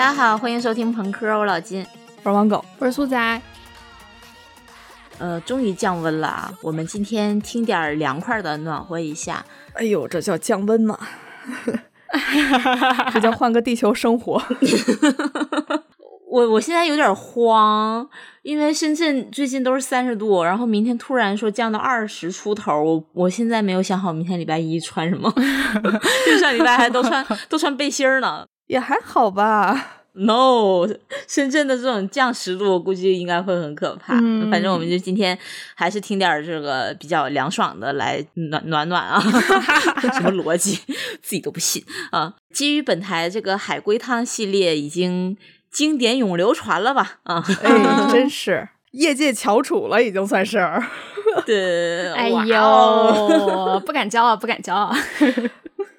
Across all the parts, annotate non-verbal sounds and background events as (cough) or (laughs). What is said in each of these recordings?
大家好，欢迎收听朋克，我老金，我是王狗，我是苏仔。呃，终于降温了啊！我们今天听点凉快的，暖和一下。哎呦，这叫降温吗？(laughs) 这叫换个地球生活。(laughs) 我我现在有点慌，因为深圳最近都是三十度，然后明天突然说降到二十出头，我我现在没有想好明天礼拜一穿什么，就 (laughs) 上礼拜还都穿都穿背心呢，也还好吧。No，深圳的这种降十度，我估计应该会很可怕。反正我们就今天还是听点这个比较凉爽的来暖暖暖啊。(laughs) 什么逻辑，自己都不信啊！基于本台这个海龟汤系列已经经典永流传了吧？啊，哎，(laughs) 真是业界翘楚了，已经算是。对，哎呦，不敢骄傲，不敢骄傲。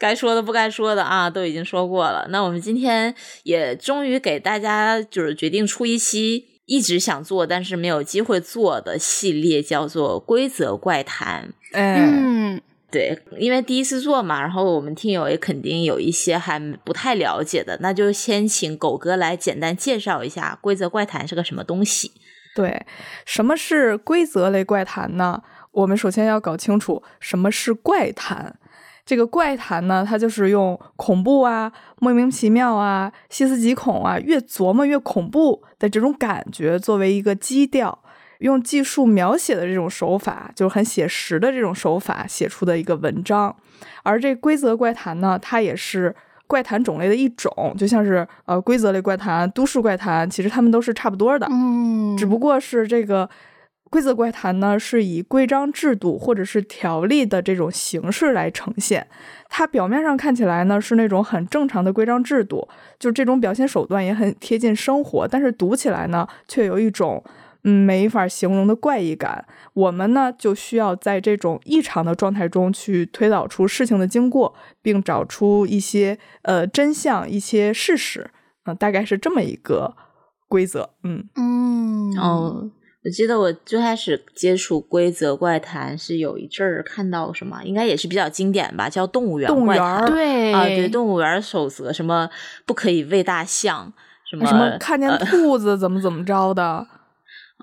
该说的不该说的啊，都已经说过了。那我们今天也终于给大家就是决定出一期一直想做但是没有机会做的系列，叫做《规则怪谈》。嗯，对，因为第一次做嘛，然后我们听友也肯定有一些还不太了解的，那就先请狗哥来简单介绍一下《规则怪谈》是个什么东西。对，什么是规则类怪谈呢？我们首先要搞清楚什么是怪谈。这个怪谈呢，它就是用恐怖啊、莫名其妙啊、细思极恐啊，越琢磨越恐怖的这种感觉作为一个基调，用技术描写的这种手法，就是很写实的这种手法写出的一个文章。而这规则怪谈呢，它也是怪谈种类的一种，就像是呃规则类怪谈、都市怪谈，其实它们都是差不多的，嗯，只不过是这个。规则怪谈呢，是以规章制度或者是条例的这种形式来呈现。它表面上看起来呢是那种很正常的规章制度，就这种表现手段也很贴近生活。但是读起来呢，却有一种嗯没法形容的怪异感。我们呢就需要在这种异常的状态中去推导出事情的经过，并找出一些呃真相、一些事实。嗯，大概是这么一个规则。嗯嗯哦。我记得我最开始接触规则怪谈是有一阵儿看到什么，应该也是比较经典吧，叫动物园怪谈。对啊，对，动物园守则什么不可以喂大象，什么什么看见兔子怎么怎么着的。(laughs)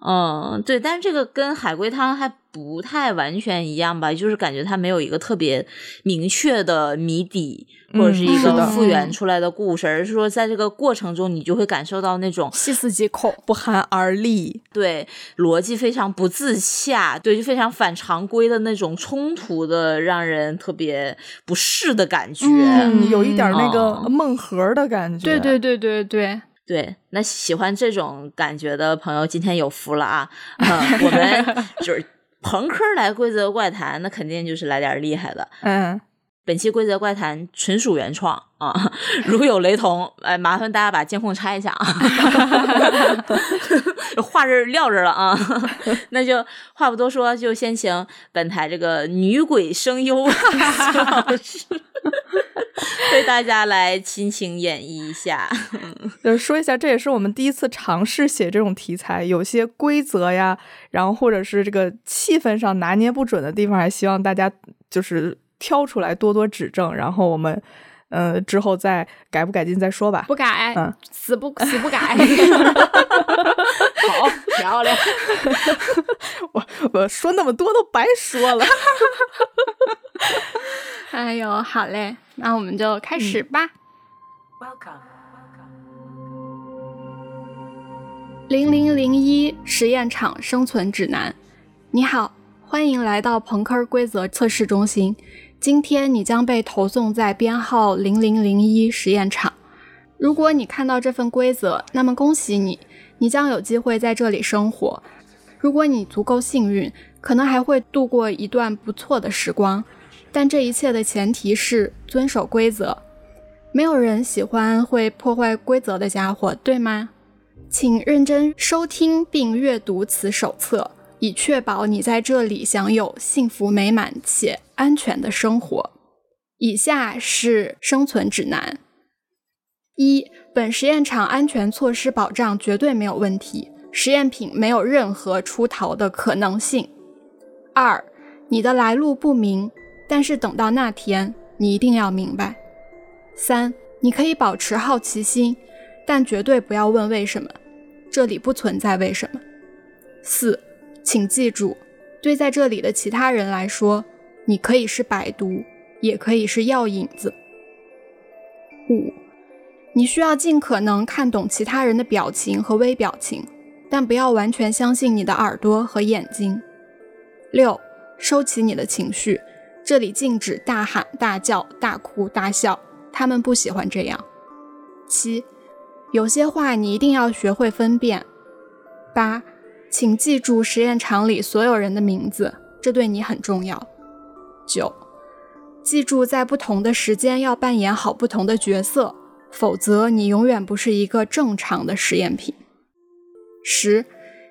嗯，对，但是这个跟海龟汤还不太完全一样吧，就是感觉它没有一个特别明确的谜底，或者是一个复原出来的故事，而是说在这个过程中，你就会感受到那种细思极恐、不寒而栗，对，逻辑非常不自洽，对，就非常反常规的那种冲突的，让人特别不适的感觉，有一点那个梦核的感觉，对对对对对。对，那喜欢这种感觉的朋友，今天有福了啊！我们 (laughs) 就是朋克来规则怪谈，那肯定就是来点厉害的。嗯，本期规则怪谈纯属原创啊，如有雷同，哎，麻烦大家把监控拆一下啊！(laughs) 话这撂这了啊，(laughs) 那就话不多说，就先请本台这个女鬼声优 (laughs) 老师。为大家来亲情演绎一下，就是说一下，这也是我们第一次尝试写这种题材，有些规则呀，然后或者是这个气氛上拿捏不准的地方，还希望大家就是挑出来多多指正，然后我们嗯之后再改不改进再说吧。不改，嗯，死不死不改。(laughs) 好漂亮，(laughs) 我我说那么多都白说了。(laughs) 哎呦，好嘞，那我们就开始吧。Welcome、嗯零零零一实验场生存指南，你好，欢迎来到朋克规则测试中心。今天你将被投送在编号零零零一实验场。如果你看到这份规则，那么恭喜你，你将有机会在这里生活。如果你足够幸运，可能还会度过一段不错的时光。但这一切的前提是遵守规则。没有人喜欢会破坏规则的家伙，对吗？请认真收听并阅读此手册，以确保你在这里享有幸福美满且安全的生活。以下是生存指南：一、本实验场安全措施保障绝对没有问题，实验品没有任何出逃的可能性。二、你的来路不明。但是等到那天，你一定要明白。三，你可以保持好奇心，但绝对不要问为什么，这里不存在为什么。四，请记住，对在这里的其他人来说，你可以是百毒，也可以是药引子。五，你需要尽可能看懂其他人的表情和微表情，但不要完全相信你的耳朵和眼睛。六，收起你的情绪，这里禁止大喊大叫、大哭大笑，他们不喜欢这样。七，有些话你一定要学会分辨。八，请记住实验场里所有人的名字，这对你很重要。九。记住，在不同的时间要扮演好不同的角色，否则你永远不是一个正常的实验品。十，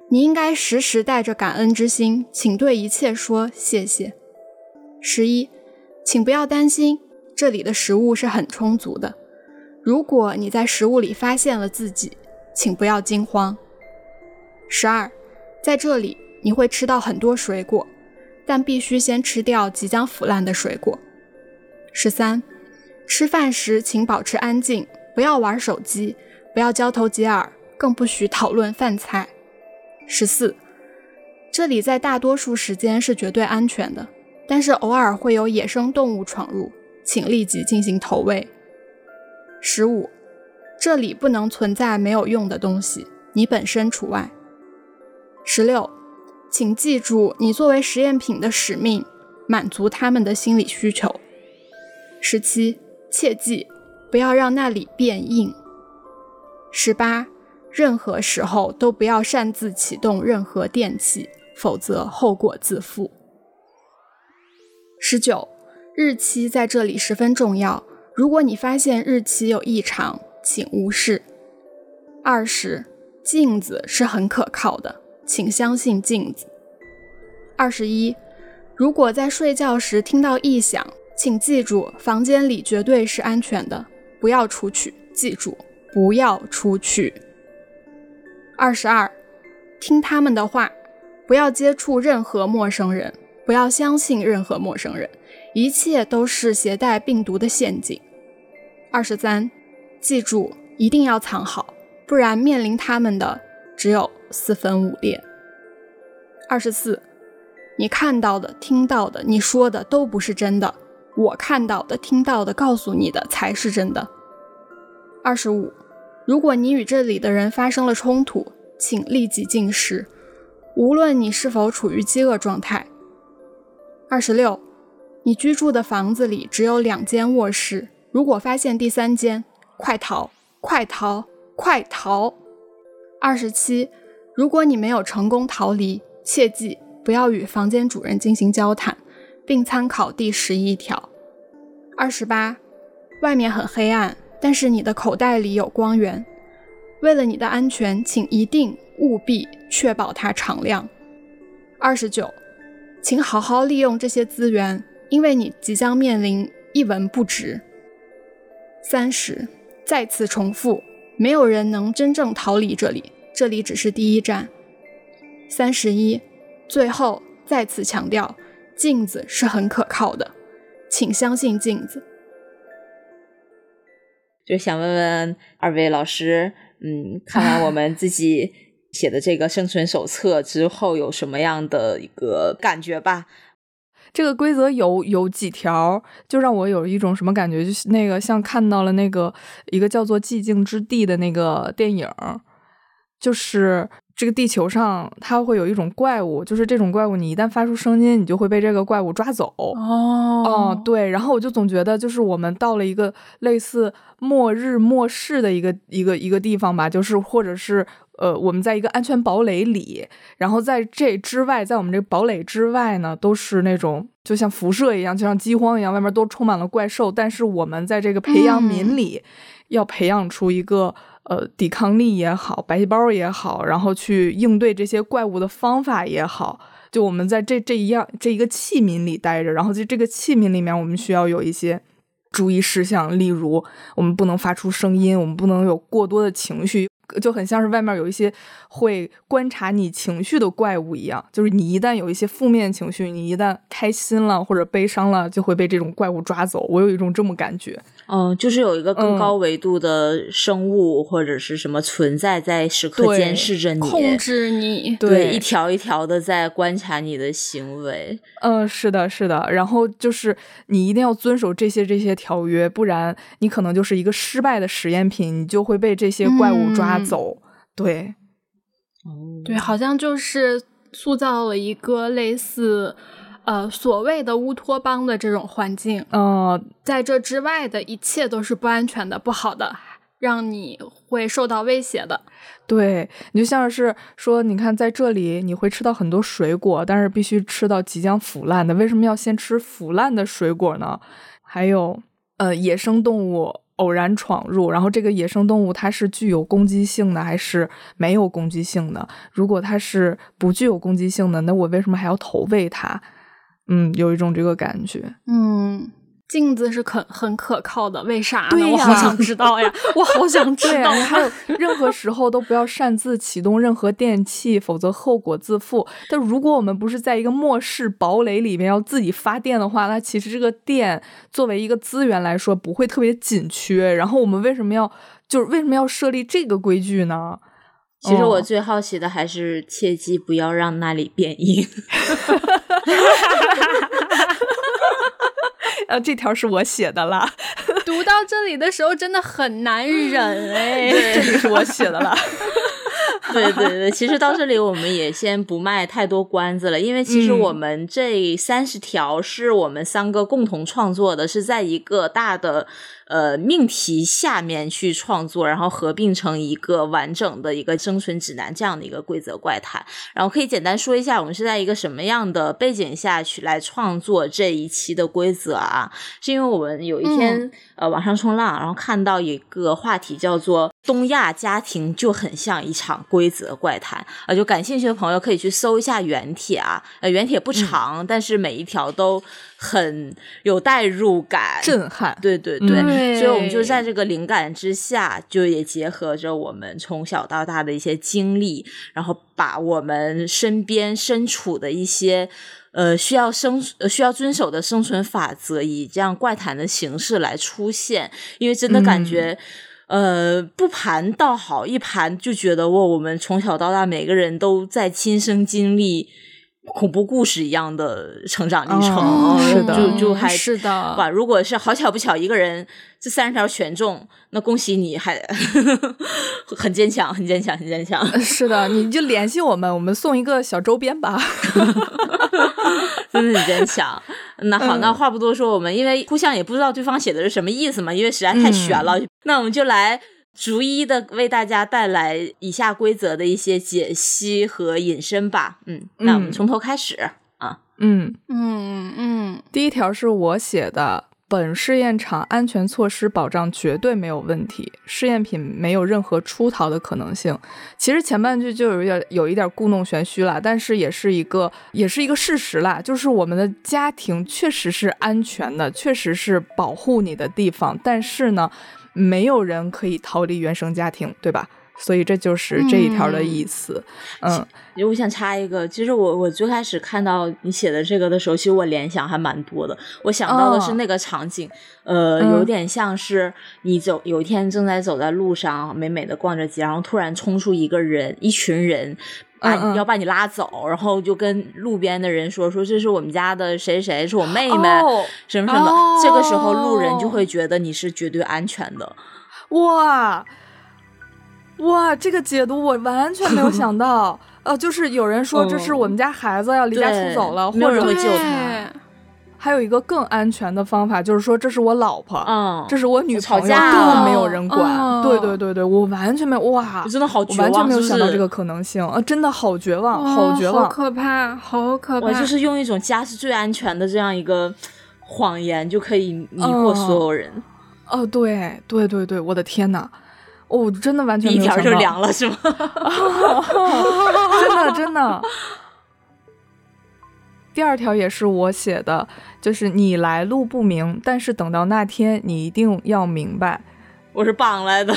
你应该时时带着感恩之心，请对一切说谢谢。十一，请不要担心，这里的食物是很充足的。如果你在食物里发现了自己，请不要惊慌。十二，在这里你会吃到很多水果，但必须先吃掉即将腐烂的水果。十三，吃饭时请保持安静，不要玩手机，不要交头接耳，更不许讨论饭菜。十四，这里在大多数时间是绝对安全的，但是偶尔会有野生动物闯入，请立即进行投喂。十五，这里不能存在没有用的东西，你本身除外。十六，请记住你作为实验品的使命，满足他们的心理需求。十七，切记不要让那里变硬。十八，任何时候都不要擅自启动任何电器，否则后果自负。十九，日期在这里十分重要，如果你发现日期有异常，请无视。二十，镜子是很可靠的，请相信镜子。二十一，如果在睡觉时听到异响，请记住，房间里绝对是安全的，不要出去。记住，不要出去。二十二，听他们的话，不要接触任何陌生人，不要相信任何陌生人，一切都是携带病毒的陷阱。二十三，记住，一定要藏好，不然面临他们的只有四分五裂。二十四，你看到的、听到的、你说的都不是真的。我看到的、听到的、告诉你的才是真的。二十五，如果你与这里的人发生了冲突，请立即进食，无论你是否处于饥饿状态。二十六，你居住的房子里只有两间卧室，如果发现第三间，快逃！快逃！快逃！二十七，如果你没有成功逃离，切记不要与房间主人进行交谈。并参考第十一条。二十八，外面很黑暗，但是你的口袋里有光源。为了你的安全，请一定务必确保它敞亮。二十九，请好好利用这些资源，因为你即将面临一文不值。三十，再次重复，没有人能真正逃离这里，这里只是第一站。三十一，最后再次强调。镜子是很可靠的，请相信镜子。就想问问二位老师，嗯，看完我们自己写的这个生存手册之后，有什么样的一个感觉吧？这个规则有有几条，就让我有一种什么感觉？就是那个像看到了那个一个叫做《寂静之地》的那个电影，就是。这个地球上，它会有一种怪物，就是这种怪物，你一旦发出声音，你就会被这个怪物抓走。哦，嗯，对，然后我就总觉得，就是我们到了一个类似末日末世的一个一个一个地方吧，就是或者是呃，我们在一个安全堡垒里，然后在这之外，在我们这个堡垒之外呢，都是那种就像辐射一样，就像饥荒一样，外面都充满了怪兽，但是我们在这个培养皿里，要培养出一个。呃，抵抗力也好，白细胞也好，然后去应对这些怪物的方法也好，就我们在这这一样这一个器皿里待着，然后在这个器皿里面，我们需要有一些注意事项，例如我们不能发出声音，我们不能有过多的情绪，就很像是外面有一些会观察你情绪的怪物一样，就是你一旦有一些负面情绪，你一旦开心了或者悲伤了，就会被这种怪物抓走。我有一种这么感觉。嗯，就是有一个更高维度的生物或者是什么存在在时刻监视着你，控制你，对，一条一条的在观察你的行为。嗯，是的，是的。然后就是你一定要遵守这些这些条约，不然你可能就是一个失败的实验品，你就会被这些怪物抓走。对，对，好像就是塑造了一个类似。呃，所谓的乌托邦的这种环境，嗯，在这之外的一切都是不安全的、不好的，让你会受到威胁的。对你就像是说，你看在这里你会吃到很多水果，但是必须吃到即将腐烂的。为什么要先吃腐烂的水果呢？还有，呃，野生动物偶然闯入，然后这个野生动物它是具有攻击性的还是没有攻击性的？如果它是不具有攻击性的，那我为什么还要投喂它？嗯，有一种这个感觉。嗯，镜子是很很可靠的，为啥呢？我好想知道呀，我好想知道。还有，任何时候都不要擅自启动任何电器，否则后果自负。但如果我们不是在一个末世堡垒里面要自己发电的话，那其实这个电作为一个资源来说不会特别紧缺。然后我们为什么要就是为什么要设立这个规矩呢？其实我最好奇的还是切记不要让那里变硬。(laughs) 呃，这条是我写的啦。(laughs) 读到这里的时候，真的很难忍哎。这里是我写的了。(laughs) 对对对，其实到这里我们也先不卖太多关子了，因为其实我们这三十条是我们三个共同创作的，是在一个大的。呃，命题下面去创作，然后合并成一个完整的一个生存指南这样的一个规则怪谈。然后可以简单说一下，我们是在一个什么样的背景下去来创作这一期的规则啊？是因为我们有一天呃网上冲浪，然后看到一个话题叫做“东亚家庭就很像一场规则怪谈”，啊，就感兴趣的朋友可以去搜一下原帖啊。呃，原帖不长，但是每一条都。很有代入感，震撼，对对对，所以我们就在这个灵感之下，就也结合着我们从小到大的一些经历，然后把我们身边身处的一些呃需要生需要遵守的生存法则，以这样怪谈的形式来出现。因为真的感觉，呃，不盘倒好，一盘就觉得哇，我们从小到大每个人都在亲身经历。恐怖故事一样的成长历程，是的，就就还是的。哇，如果是好巧不巧一个人这三十条全中，那恭喜你，还 (laughs) 很坚强，很坚强，很坚强。是的，你就联系我们，我们送一个小周边吧。(laughs) (laughs) 真的很坚强。那好，那话不多说，我们因为互相也不知道对方写的是什么意思嘛，因为实在太悬了。那我们就来。逐一的为大家带来以下规则的一些解析和引申吧。嗯，那我们从头开始啊。嗯嗯嗯。第一条是我写的，本试验场安全措施保障绝对没有问题，试验品没有任何出逃的可能性。其实前半句就有点有一点故弄玄虚了，但是也是一个也是一个事实啦，就是我们的家庭确实是安全的，确实是保护你的地方，但是呢。没有人可以逃离原生家庭，对吧？所以这就是这一条的意思。嗯，我想插一个，其实我我最开始看到你写的这个的时候，其实我联想还蛮多的。我想到的是那个场景，呃，有点像是你走有一天正在走在路上，美美的逛着街，然后突然冲出一个人，一群人。把要把你拉走，然后就跟路边的人说说这是我们家的谁谁，是我妹妹，什么什么。这个时候路人就会觉得你是绝对安全的。哇哇，这个解读我完全没有想到。(laughs) 呃，就是有人说这是我们家孩子要离家出走了，或者会救他。还有一个更安全的方法，就是说这是我老婆，嗯，这是我女朋友，更没有人管。对对对对，我完全没有哇，真的好绝望，完全没有想到这个可能性啊，真的好绝望，好绝望，好可怕，好可怕。我就是用一种家是最安全的这样一个谎言，就可以迷惑所有人。哦，对对对对，我的天呐，哦，真的完全一条就凉了，是吗？真 (laughs) 的真的。第二条也是我写的，就是你来路不明，但是等到那天，你一定要明白，我是绑来的。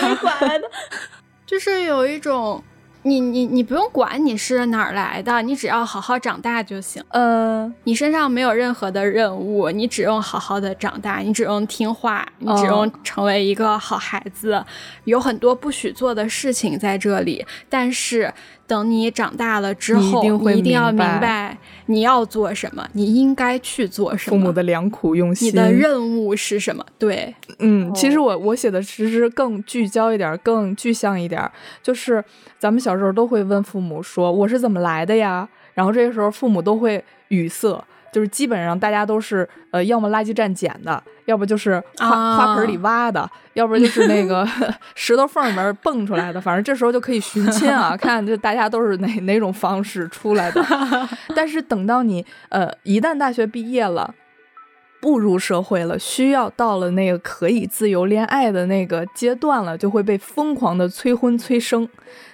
人管来的？(laughs) 就是有一种。你你你不用管你是哪儿来的，你只要好好长大就行。嗯，你身上没有任何的任务，你只用好好的长大，你只用听话，你只用成为一个好孩子。有很多不许做的事情在这里，但是。等你长大了之后，你一定要明白你要做什么，你应该去做什么。父母的良苦用心，你的任务是什么？对，嗯，其实我我写的其实更聚焦一点，更具象一点，就是咱们小时候都会问父母说我是怎么来的呀？然后这个时候父母都会语塞。就是基本上大家都是呃，要么垃圾站捡的，要不就是花花盆里挖的，要不就是那个 (laughs) 石头缝里面蹦出来的。反正这时候就可以寻亲啊，(laughs) 看这大家都是哪哪种方式出来的。(laughs) 但是等到你呃，一旦大学毕业了。步入社会了，需要到了那个可以自由恋爱的那个阶段了，就会被疯狂的催婚催生。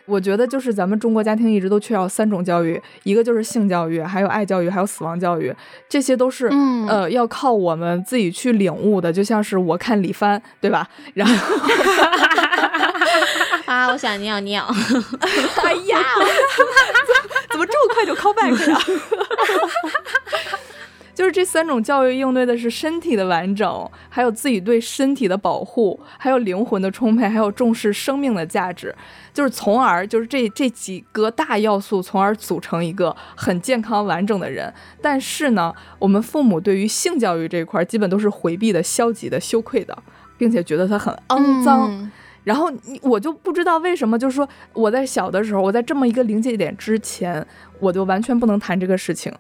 我觉得就是咱们中国家庭一直都缺少三种教育，一个就是性教育，还有爱教育，还有死亡教育，这些都是呃要靠我们自己去领悟的。就像是我看李帆，对吧？然后 (laughs) 啊，我想尿尿。哎呀，(laughs) 怎么这么快就 call back 了？(laughs) 就是这三种教育应对的是身体的完整，还有自己对身体的保护，还有灵魂的充沛，还有重视生命的价值，就是从而就是这这几个大要素，从而组成一个很健康完整的人。但是呢，我们父母对于性教育这一块基本都是回避的、消极的、羞愧的，并且觉得它很肮脏。然后你我就不知道为什么，就是说我在小的时候，我在这么一个临界点之前，我就完全不能谈这个事情。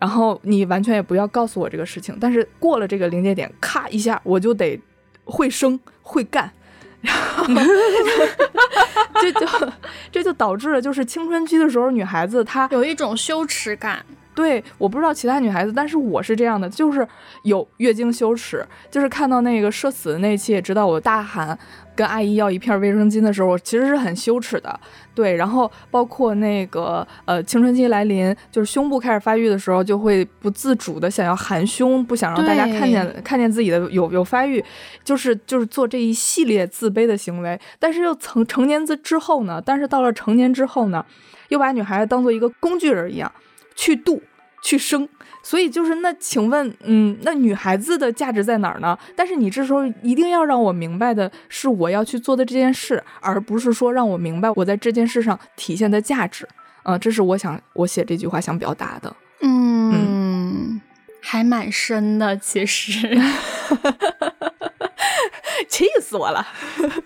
然后你完全也不要告诉我这个事情，但是过了这个临界点，咔一下我就得会生会干，(laughs) 然后这就 (laughs) 这就导致了，就是青春期的时候，女孩子她有一种羞耻感。对，我不知道其他女孩子，但是我是这样的，就是有月经羞耻，就是看到那个社死的那期，也知道我大喊跟阿姨要一片卫生巾的时候，我其实是很羞耻的。对，然后包括那个呃青春期来临，就是胸部开始发育的时候，就会不自主的想要含胸，不想让大家看见看见自己的有有发育，就是就是做这一系列自卑的行为。但是又成成年之之后呢，但是到了成年之后呢，又把女孩子当做一个工具人一样去度。去生，所以就是那，请问，嗯，那女孩子的价值在哪儿呢？但是你这时候一定要让我明白的是，我要去做的这件事，而不是说让我明白我在这件事上体现的价值。嗯，这是我想我写这句话想表达的。嗯，还蛮深的，其实，(laughs) 气死我了。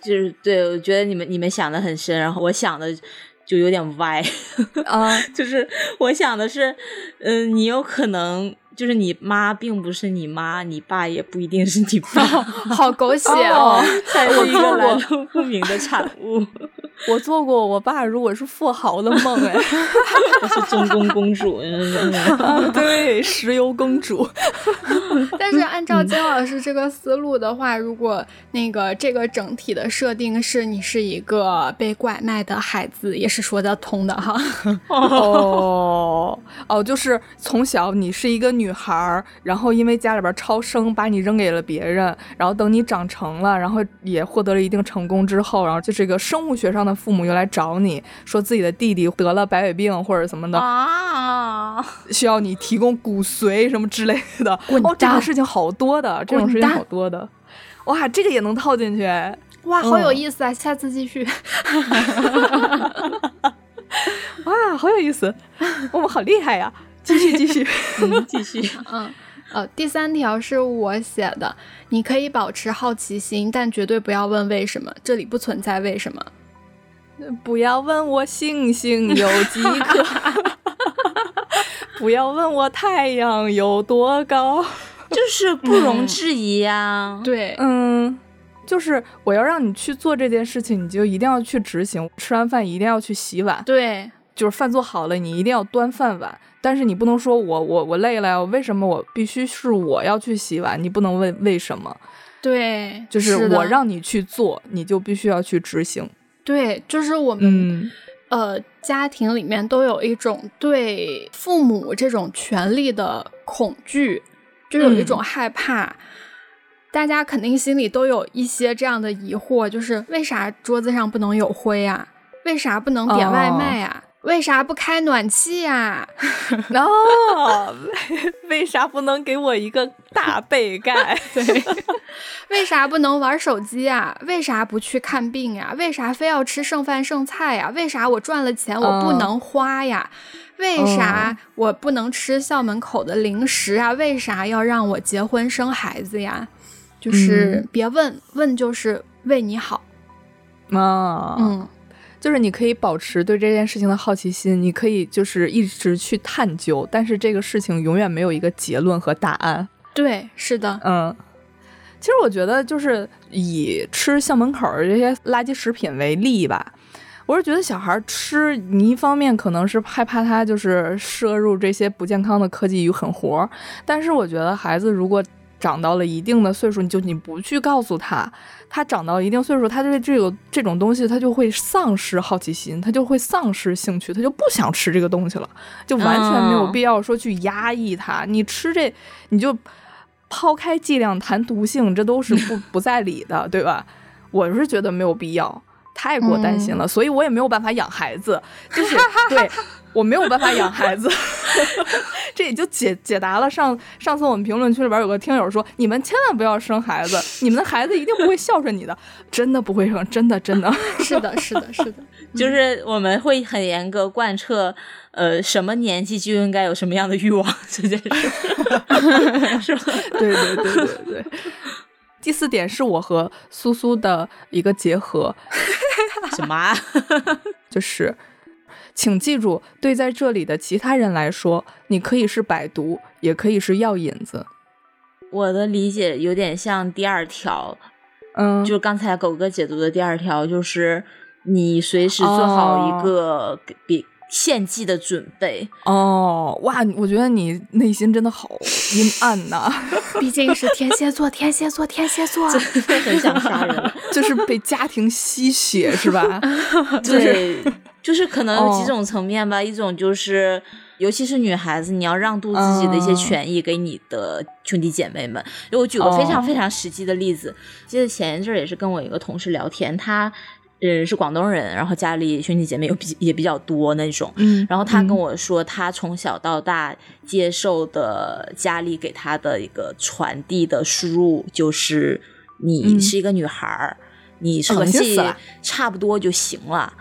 就是对，我觉得你们你们想的很深，然后我想的。就有点歪。啊，(laughs) 就是我想的是，嗯，你有可能就是你妈并不是你妈，你爸也不一定是你爸 (laughs) (laughs) 好狗血哦，才是一个来路 (laughs) 不明的产物。我做过我爸如果是富豪的梦哎，我是中宫公主，对，石油公主。但是按照金老师这个思路的话，如果那个这个整体的设定是你是一个被拐卖的孩子，也是说得通的哈。哦哦，就是从小你是一个女孩，然后因为家里边超生，把你扔给了别人，然后等你长成了，然后也获得了一定成功之后，然后就是一个生物学上的父母又来找你说自己的弟弟得了白血病或者什么的啊，需要你提供骨髓什么之类的。(laughs) 哦，这个事情好多的，这种事情好多的。哇，这个也能套进去，哇，好有意思啊！下次继续。(laughs) 哇，好有意思，我们好厉害呀！(laughs) 继续，继续，(laughs) 继续。(laughs) 嗯，呃，第三条是我写的，你可以保持好奇心，但绝对不要问为什么，这里不存在为什么。不要问我星星有几颗，不要问我太阳有多高，就是不容置疑呀。对，嗯，就是我要让你去做这件事情，你就一定要去执行。吃完饭一定要去洗碗，对，就是饭做好了，你一定要端饭碗。但是你不能说我我我累了呀，为什么我必须是我要去洗碗？你不能问为什么？对，就是我让你去做，你就必须要去执行。对，就是我们，呃，家庭里面都有一种对父母这种权利的恐惧，就有一种害怕。大家肯定心里都有一些这样的疑惑，就是为啥桌子上不能有灰啊？为啥不能点外卖呀？为啥不开暖气呀？(laughs) 然后 (laughs) 为啥不能给我一个大被盖？(laughs) 对，为啥不能玩手机呀？为啥不去看病呀？为啥非要吃剩饭剩菜呀？为啥我赚了钱我不能花呀？为啥我不能吃校门口的零食啊？为啥要让我结婚生孩子呀？就是别问问，就是为你好啊。嗯。就是你可以保持对这件事情的好奇心，你可以就是一直去探究，但是这个事情永远没有一个结论和答案。对，是的，嗯。其实我觉得，就是以吃校门口这些垃圾食品为例吧，我是觉得小孩吃，你一方面可能是害怕他就是摄入这些不健康的科技与狠活，但是我觉得孩子如果长到了一定的岁数，你就你不去告诉他。他长到一定岁数，他对这个这种东西，他就会丧失好奇心，他就会丧失兴趣，他就不想吃这个东西了，就完全没有必要说去压抑他。你吃这，你就抛开剂量谈毒性，这都是不 (laughs) 不在理的，对吧？我是觉得没有必要，太过担心了，所以我也没有办法养孩子，就是 (laughs) 对。我没有办法养孩子，(laughs) 这也就解解答了上上次我们评论区里边有个听友说，你们千万不要生孩子，(laughs) 你们的孩子一定不会孝顺你的，真的不会生，真的真的 (laughs) 是的，是的，是的，就是我们会很严格贯彻，呃，什么年纪就应该有什么样的欲望这件事，是吧？对对对对对。第四点是我和苏苏的一个结合，什么？就是。请记住，对在这里的其他人来说，你可以是百毒，也可以是药引子。我的理解有点像第二条，嗯，就刚才狗哥解读的第二条，就是你随时做好一个比献祭的准备。哦，哇，我觉得你内心真的好阴暗呐！(laughs) 毕竟是天蝎座，天蝎座，天蝎座，很想杀人，(laughs) 就是被家庭吸血，是吧？(laughs) 就是。就是可能有几种层面吧，一种就是，尤其是女孩子，你要让渡自己的一些权益给你的兄弟姐妹们。就我举个非常非常实际的例子，记得前一阵也是跟我一个同事聊天，他嗯是广东人，然后家里兄弟姐妹又比也比较多那种，嗯，然后他跟我说，他从小到大接受的家里给他的一个传递的输入就是，你是一个女孩儿，你成绩差不多就行了。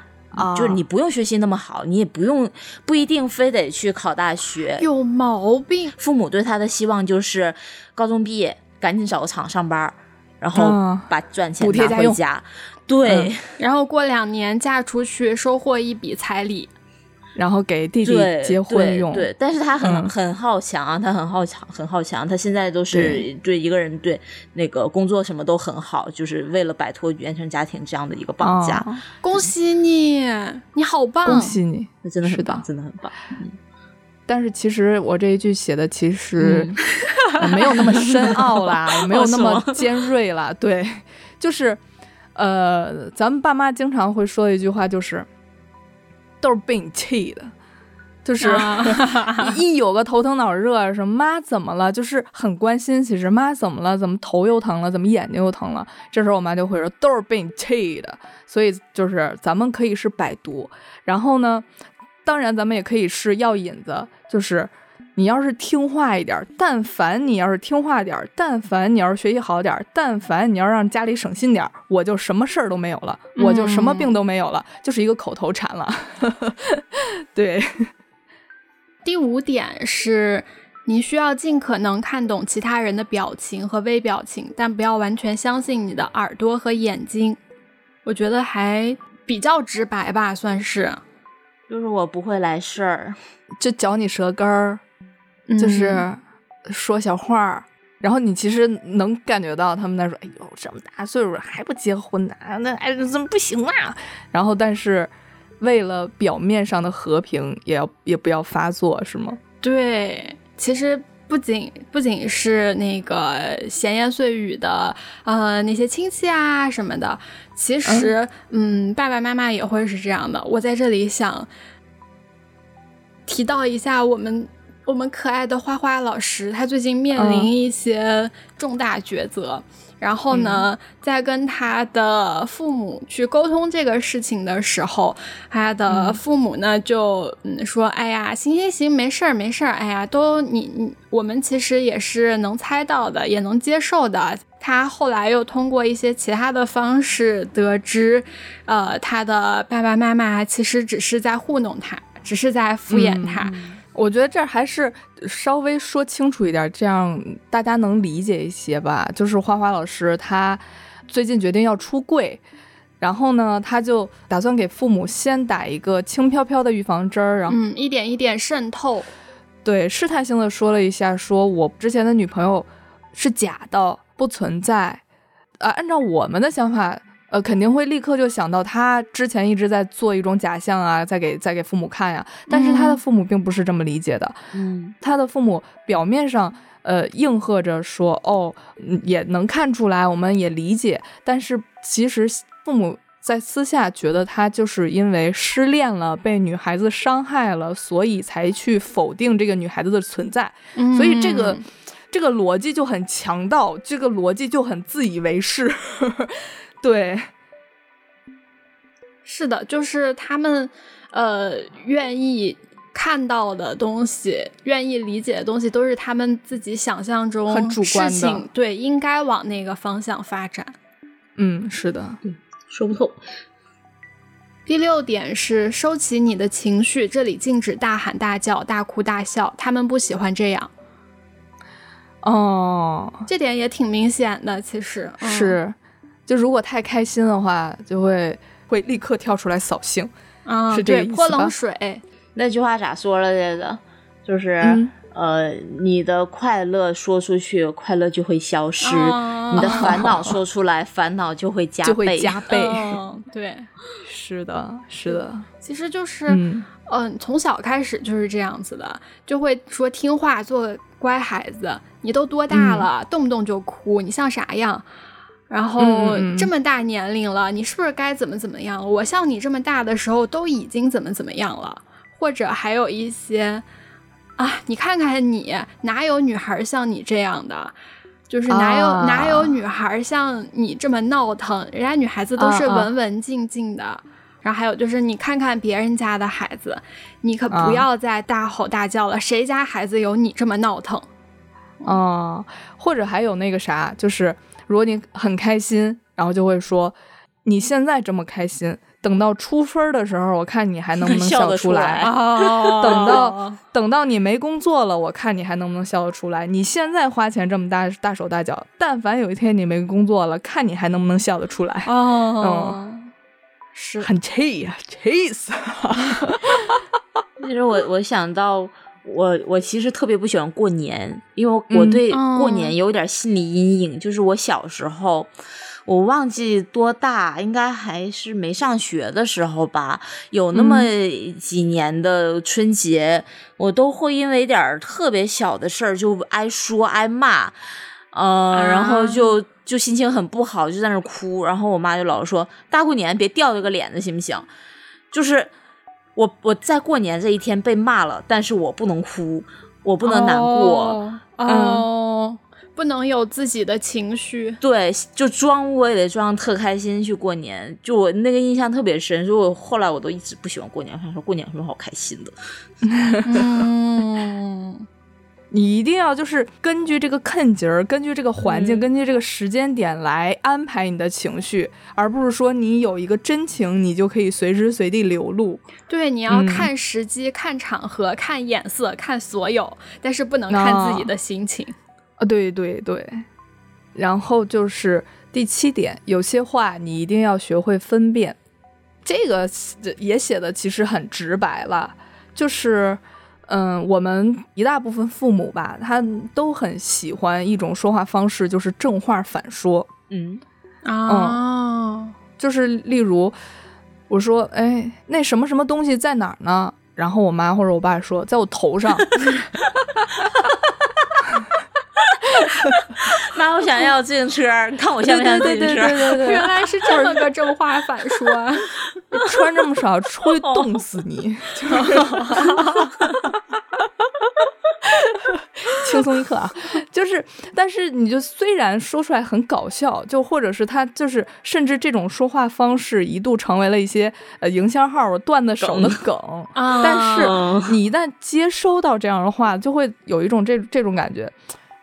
就是你不用学习那么好，你也不用不一定非得去考大学。有毛病！父母对他的希望就是高中毕业赶紧找个厂上班，然后把赚钱拿回家。对，然后过两年嫁出去，收获一笔彩礼。然后给弟弟结婚用，对，但是他很很好强，他很好强，很好强。他现在都是对一个人对那个工作什么都很好，就是为了摆脱原生家庭这样的一个绑架。恭喜你，你好棒！恭喜你，那真的很棒，真的很棒。但是其实我这一句写的其实没有那么深奥啦，也 (laughs) 没有那么尖锐啦。对，就是呃，咱们爸妈经常会说一句话，就是。都是被你气的，就是 (laughs) 一有个头疼脑热，什么妈怎么了，就是很关心。其实妈怎么了，怎么头又疼了，怎么眼睛又疼了？这时候我妈就会说都是被你气的。所以就是咱们可以是百毒，然后呢，当然咱们也可以是药引子，就是。你要是听话一点，但凡你要是听话点，但凡你要是学习好点，但凡你要让家里省心点，我就什么事儿都没有了，我就什么病都没有了，就是一个口头禅了。(laughs) 对。(laughs) 第五点是，你需要尽可能看懂其他人的表情和微表情，但不要完全相信你的耳朵和眼睛。我觉得还比较直白吧，算是。就是我不会来事儿，就嚼你舌根儿。就是说小话儿，然后你其实能感觉到他们在说：“哎呦，这么大岁数还不结婚呢？那哎怎么不行啊？”然后，但是为了表面上的和平，也要也不要发作，是吗？对，其实不仅不仅是那个闲言碎语的，呃，那些亲戚啊什么的，其实嗯，爸爸妈妈也会是这样的。我在这里想提到一下我们。我们可爱的花花老师，他最近面临一些重大抉择。然后呢，在跟他的父母去沟通这个事情的时候，他的父母呢就嗯说：“哎呀，行行行，没事儿没事儿，哎呀，都你你我们其实也是能猜到的，也能接受的。”他后来又通过一些其他的方式得知，呃，他的爸爸妈妈其实只是在糊弄他，只是在敷衍他。我觉得这还是稍微说清楚一点，这样大家能理解一些吧。就是花花老师他最近决定要出柜，然后呢，他就打算给父母先打一个轻飘飘的预防针儿，然后嗯，一点一点渗透。对，试探性的说了一下，说我之前的女朋友是假的，不存在。啊，按照我们的想法。呃，肯定会立刻就想到他之前一直在做一种假象啊，在给在给父母看呀。但是他的父母并不是这么理解的。嗯，他的父母表面上呃应和着说，哦，也能看出来，我们也理解。但是其实父母在私下觉得他就是因为失恋了，被女孩子伤害了，所以才去否定这个女孩子的存在。所以这个这个逻辑就很强盗，这个逻辑就很自以为是。对，(laughs) 是的，就是他们，呃，愿意看到的东西，愿意理解的东西，都是他们自己想象中很主观的，对，应该往那个方向发展。嗯，是的，嗯，说不透。第六点是收起你的情绪，这里禁止大喊大叫、大哭大笑，他们不喜欢这样。哦，这点也挺明显的，其实是。就如果太开心的话，就会会立刻跳出来扫兴，啊，是这个意思泼冷水。那句话咋说了来着？就是呃，你的快乐说出去，快乐就会消失；你的烦恼说出来，烦恼就会加倍，加倍。(laughs) 对，是的，是的。其实就是，嗯，从小开始就是这样子的，就会说听话，做乖孩子。你都多大了，动不动就哭，你像啥样？然后这么大年龄了，你是不是该怎么怎么样？我像你这么大的时候都已经怎么怎么样了？或者还有一些啊，你看看你，哪有女孩像你这样的？就是哪有哪有女孩像你这么闹腾？人家女孩子都是文文静静的。然后还有就是，你看看别人家的孩子，你可不要再大吼大叫了。谁家孩子有你这么闹腾？哦，或者还有那个啥，就是。如果你很开心，然后就会说：“你现在这么开心，等到出分的时候，我看你还能不能 (laughs) 笑得出来。(laughs) 等到等到你没工作了，我看你还能不能笑得出来。你现在花钱这么大大手大脚，但凡有一天你没工作了，看你还能不能笑得出来。”哦，是很气呀，(laughs) 气死！其实我我想到。我我其实特别不喜欢过年，因为我对过年有点心理阴影。就是我小时候，我忘记多大，应该还是没上学的时候吧。有那么几年的春节，我都会因为点特别小的事儿就挨说挨骂，呃，然后就就心情很不好，就在那哭。然后我妈就老说：“大过年别掉这个脸子，行不行？”就是。我我在过年这一天被骂了，但是我不能哭，我不能难过，哦，不能有自己的情绪，对，就装我也得装特开心去过年，就我那个印象特别深，所以我后来我都一直不喜欢过年，我想说过年有什么好开心的。(laughs) 嗯。你一定要就是根据这个坎节儿，根据这个环境，根据这个时间点来安排你的情绪，而不是说你有一个真情，你就可以随时随地流露。对，你要看时机、看场合、看眼色、看所有，但是不能看自己的心情。啊，对对对。然后就是第七点，有些话你一定要学会分辨。这个也写的其实很直白了，就是。嗯，我们一大部分父母吧，他都很喜欢一种说话方式，就是正话反说。嗯啊，就是例如我说，哎，那什么什么东西在哪儿呢？然后我妈或者我爸说，在我头上。(laughs) (laughs) 妈，我想要自行车，你看我像不像自行车？原来是这么个正话反说，穿这么少，出去冻死你！(laughs) 轻松一刻啊，就是，但是你就虽然说出来很搞笑，就或者是他就是，甚至这种说话方式一度成为了一些呃营销号段子手的梗啊。但是你一旦接收到这样的话，就会有一种这这种感觉，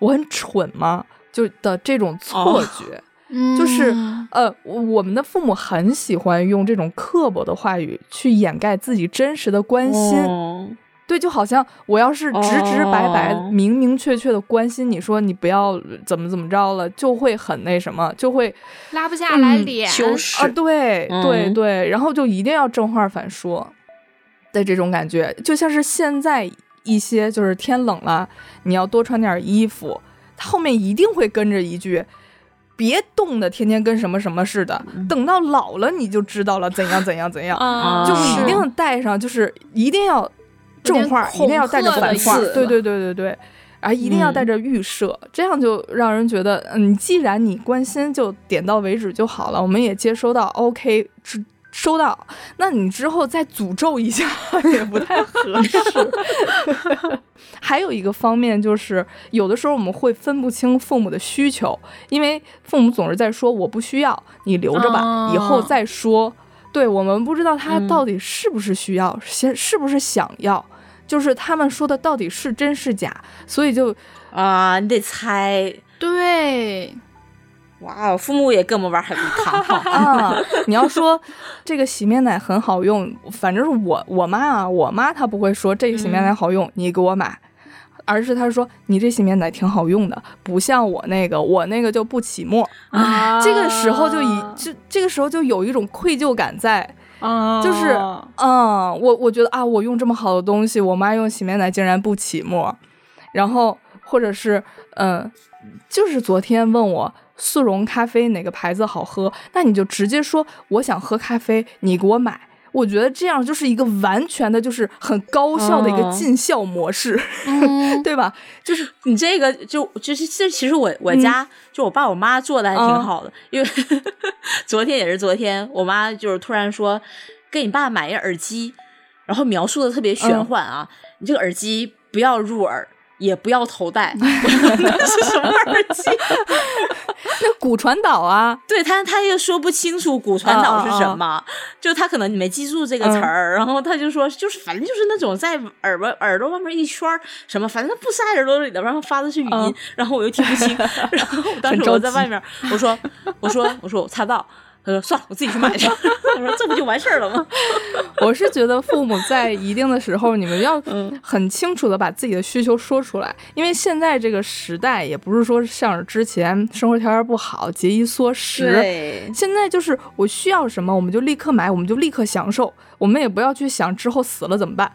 我很蠢吗？就的这种错觉，(laughs) 就是呃，我们的父母很喜欢用这种刻薄的话语去掩盖自己真实的关心。对，就好像我要是直直白白、明明确确的关心你说你不要怎么怎么着了，就会很那什么，就会拉不下来脸，啊，对对对，然后就一定要正话反说的这种感觉，就像是现在一些就是天冷了，你要多穿点衣服，后面一定会跟着一句别冻的天天跟什么什么似的，等到老了你就知道了怎样怎样怎样，就是一定带上，就是一定要。正话一定要带着反话，对对对对对，啊一定要带着预设，这样就让人觉得，嗯，既然你关心，就点到为止就好了。我们也接收到，OK，收到。那你之后再诅咒一下 (laughs) 也不太合适。(laughs) 还有一个方面就是，有的时候我们会分不清父母的需求，因为父母总是在说我不需要，你留着吧，以后再说。对我们不知道他到底是不是需要，先是不是想要，就是他们说的到底是真是假，所以就啊，你得猜。对，哇，父母也跟我们玩海龟汤啊！你要说这个洗面奶很好用，反正是我我妈啊，我妈她不会说这个洗面奶好用，你给我买。而是他说你这洗面奶挺好用的，不像我那个，我那个就不起沫。啊，这个时候就以这这个时候就有一种愧疚感在，啊，就是嗯，我我觉得啊，我用这么好的东西，我妈用洗面奶竟然不起沫，然后或者是嗯，就是昨天问我速溶咖啡哪个牌子好喝，那你就直接说我想喝咖啡，你给我买。我觉得这样就是一个完全的，就是很高效的一个尽孝模式，(laughs) 对吧？就是 (laughs) 你这个就就是这其实我我家就我爸我妈做的还挺好的，因为 (laughs) 昨天也是昨天，我妈就是突然说给你爸买一耳机，然后描述的特别玄幻啊，你这个耳机不要入耳。也不要头戴，(laughs) 那是什么耳机？(laughs) 那骨传导啊？对他，他也说不清楚骨传导是什么，就他可能你没记住这个词儿，然后他就说，就是反正就是那种在耳朵耳朵外面一圈什么，反正不塞耳朵里的，然后发的是语音，然后我又听不清，(laughs) 然后当时我在外面，我说，我说，我说我擦到。他说：“算了，我自己去买去。(laughs) ”我说：“这不就完事儿了吗？” (laughs) 我是觉得父母在一定的时候，你们要很清楚的把自己的需求说出来，因为现在这个时代也不是说像之前生活条件不好、节衣缩食。现在就是我需要什么，我们就立刻买，我们就立刻享受，我们也不要去想之后死了怎么办。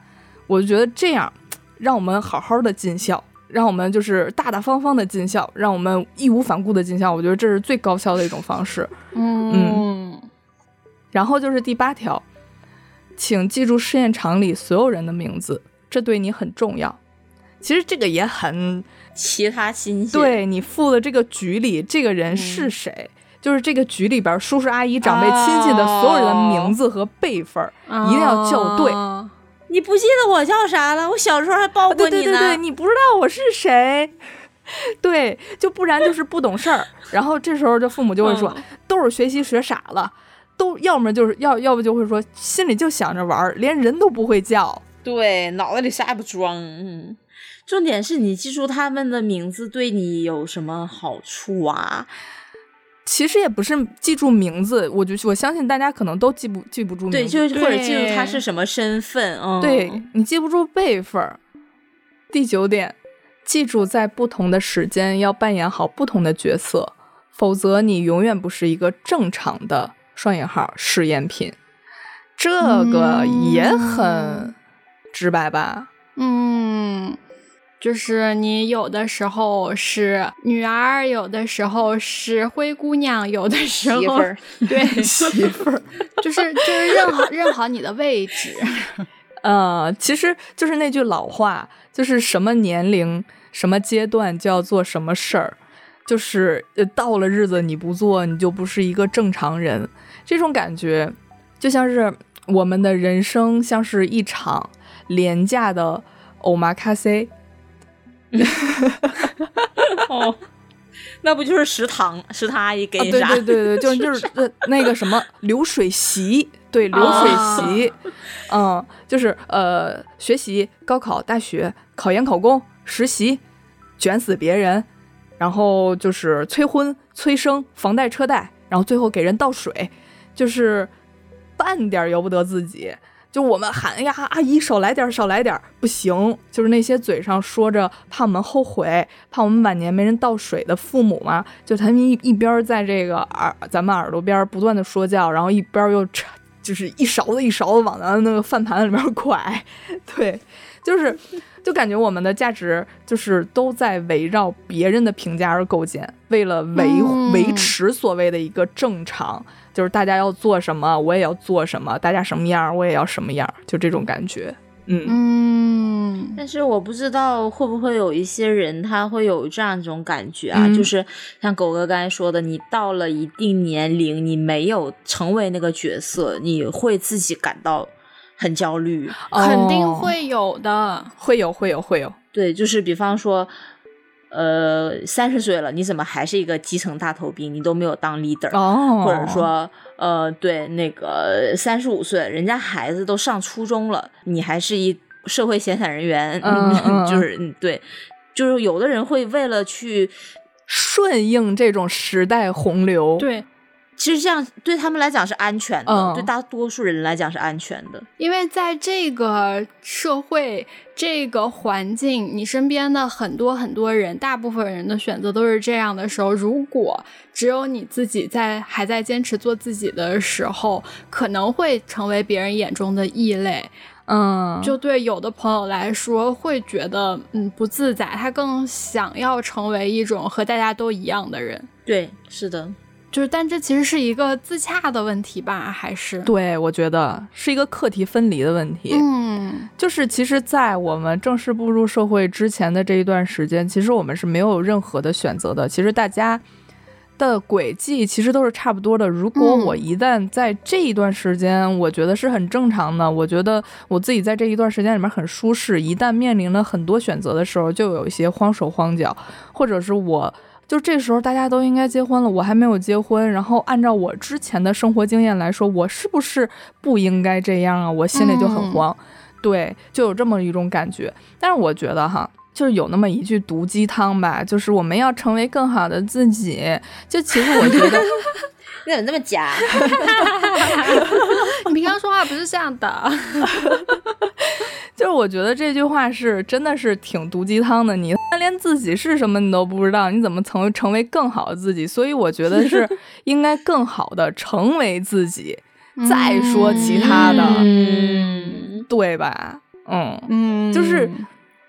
我就觉得这样，让我们好好的尽孝。让我们就是大大方方的尽孝，让我们义无反顾的尽孝，我觉得这是最高效的一种方式。嗯，然后就是第八条，请记住试验场里所有人的名字，这对你很重要。其实这个也很其他新鲜。对你附的这个局里，这个人是谁？就是这个局里边叔叔阿姨长辈亲戚的所有人的名字和辈分，一定要校对。你不记得我叫啥了？我小时候还抱过你呢。对对对对，你不知道我是谁，对，就不然就是不懂事儿。然后这时候就父母就会说，都是学习学傻了，都要么就是要要不就会说心里就想着玩，连人都不会叫。对，脑子里啥也不装。嗯，重点是你记住他们的名字对你有什么好处啊？其实也不是记住名字，我就我相信大家可能都记不记不住名字，对，就是或者记住他是什么身份，嗯，对你记不住辈分。第九点，记住在不同的时间要扮演好不同的角色，否则你永远不是一个正常的双引号试验品。这个也很直白吧？嗯。就是你有的时候是女儿，有的时候是灰姑娘，有的时候对 (laughs) 媳妇儿，(laughs) 就是就是认好认好你的位置。(laughs) 呃，其实就是那句老话，就是什么年龄、什么阶段就要做什么事儿，就是到了日子你不做，你就不是一个正常人。这种感觉就像是我们的人生像是一场廉价的欧玛卡西。(laughs) 哦，那不就是食堂食堂阿姨给你对啥？对对对，就就是呃 (laughs) 那个什么流水席，对流水席，嗯，就是呃学习、高考、大学、考研、考公、实习，卷死别人，然后就是催婚、催生、房贷、车贷，然后最后给人倒水，就是半点儿由不得自己。就我们喊哎呀，阿姨少来点儿，少来点儿，不行。就是那些嘴上说着怕我们后悔，怕我们晚年没人倒水的父母嘛，就他们一一边在这个耳咱们耳朵边不断的说教，然后一边又插就是一勺子一勺子往咱那个饭盘里面拐，(laughs) 对，就是就感觉我们的价值就是都在围绕别人的评价而构建，为了维、嗯维持所谓的一个正常。就是大家要做什么，我也要做什么；大家什么样，我也要什么样，就这种感觉。嗯嗯，但是我不知道会不会有一些人他会有这样一种感觉啊，嗯就是像狗哥刚才说的，你到了一定年龄，你没有成为那个角色，你会自己感到很焦虑。肯定哦会有的。会有，会有，会有。对，就是比方说，呃，三十岁了，你怎么还是一个基层大头兵？你都没有当 leader，、哦，或者说，呃，对，那个三十五岁，人家孩子都上初中了，你还是一社会闲散人员，(laughs) 嗯嗯就是嗯对，就是有的人会为了去，顺应这种时代洪流。，对，其实这样对他们来讲是安全的，嗯对大多数人来讲是安全的。因为在这个社会、这个环境，你身边的很多很多人，大部分人的选择都是这样的时候，如果只有你自己在还在坚持做自己的时候，可能会成为别人眼中的异类。嗯，就对有的朋友来说，会觉得嗯不自在，他更想要成为一种和大家都一样的人。对，是的，就是，但这其实是一个自洽的问题吧？还是对，我觉得是一个课题分离的问题。嗯就是其实，在我们正式步入社会之前的这一段时间，其实我们是没有任何的选择的。其实大家的轨迹其实都是差不多的。如果嗯我一旦在这一段时间，我觉得是很正常的，我觉得我自己在这一段时间里面很舒适。一旦面临了很多选择的时候，就有一些慌手慌脚，或者是我。就这时候大家都应该结婚了，我还没有结婚。然后按照我之前的生活经验来说，我是不是不应该这样啊？我心里就很嗯慌。对，就有这么一种感觉。但是我觉得哈，就是有那么一句毒鸡汤吧，就是我们要成为更好的自己。就其实我觉得，你怎么那么假？(laughs) 你平常说话不是这样的。(laughs) 就是我觉得这句话是真的是挺毒鸡汤的。你连自己是什么你都不知道，你怎么成成为更好的自己？所以我觉得是 (laughs) 应该更好的成为自己，再说其他的，嗯，对吧？嗯。嗯，就是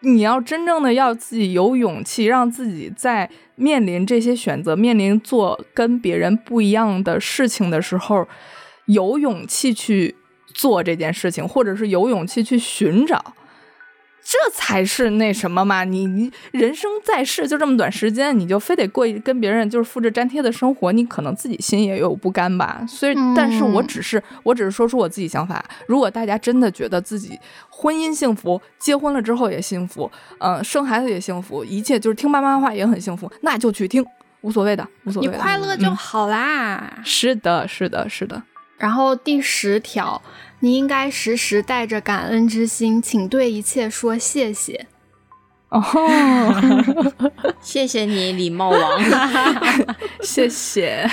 你要真正的要自己有勇气，让自己在面临这些选择、面临做跟别人不一样的事情的时候，有勇气去做这件事情，或者是有勇气去寻找。这才是那什么嘛！你你人生在世就这么短时间，你就非得过一跟别人就是复制粘贴的生活，你可能自己心也有不甘吧。所以，但是我嗯只是我只是说出我自己想法。如果大家真的觉得自己婚姻幸福，结婚了之后也幸福，嗯、生孩子也幸福，一切就是听爸妈的话也很幸福，那就去听，无所谓的，无所你谓的。快乐就嗯好啦。是的，是的，是的。然后第十条，你应该时时带着感恩之心，请对一切说谢谢。哦，(laughs) 谢谢你，礼貌王。(laughs) 谢谢。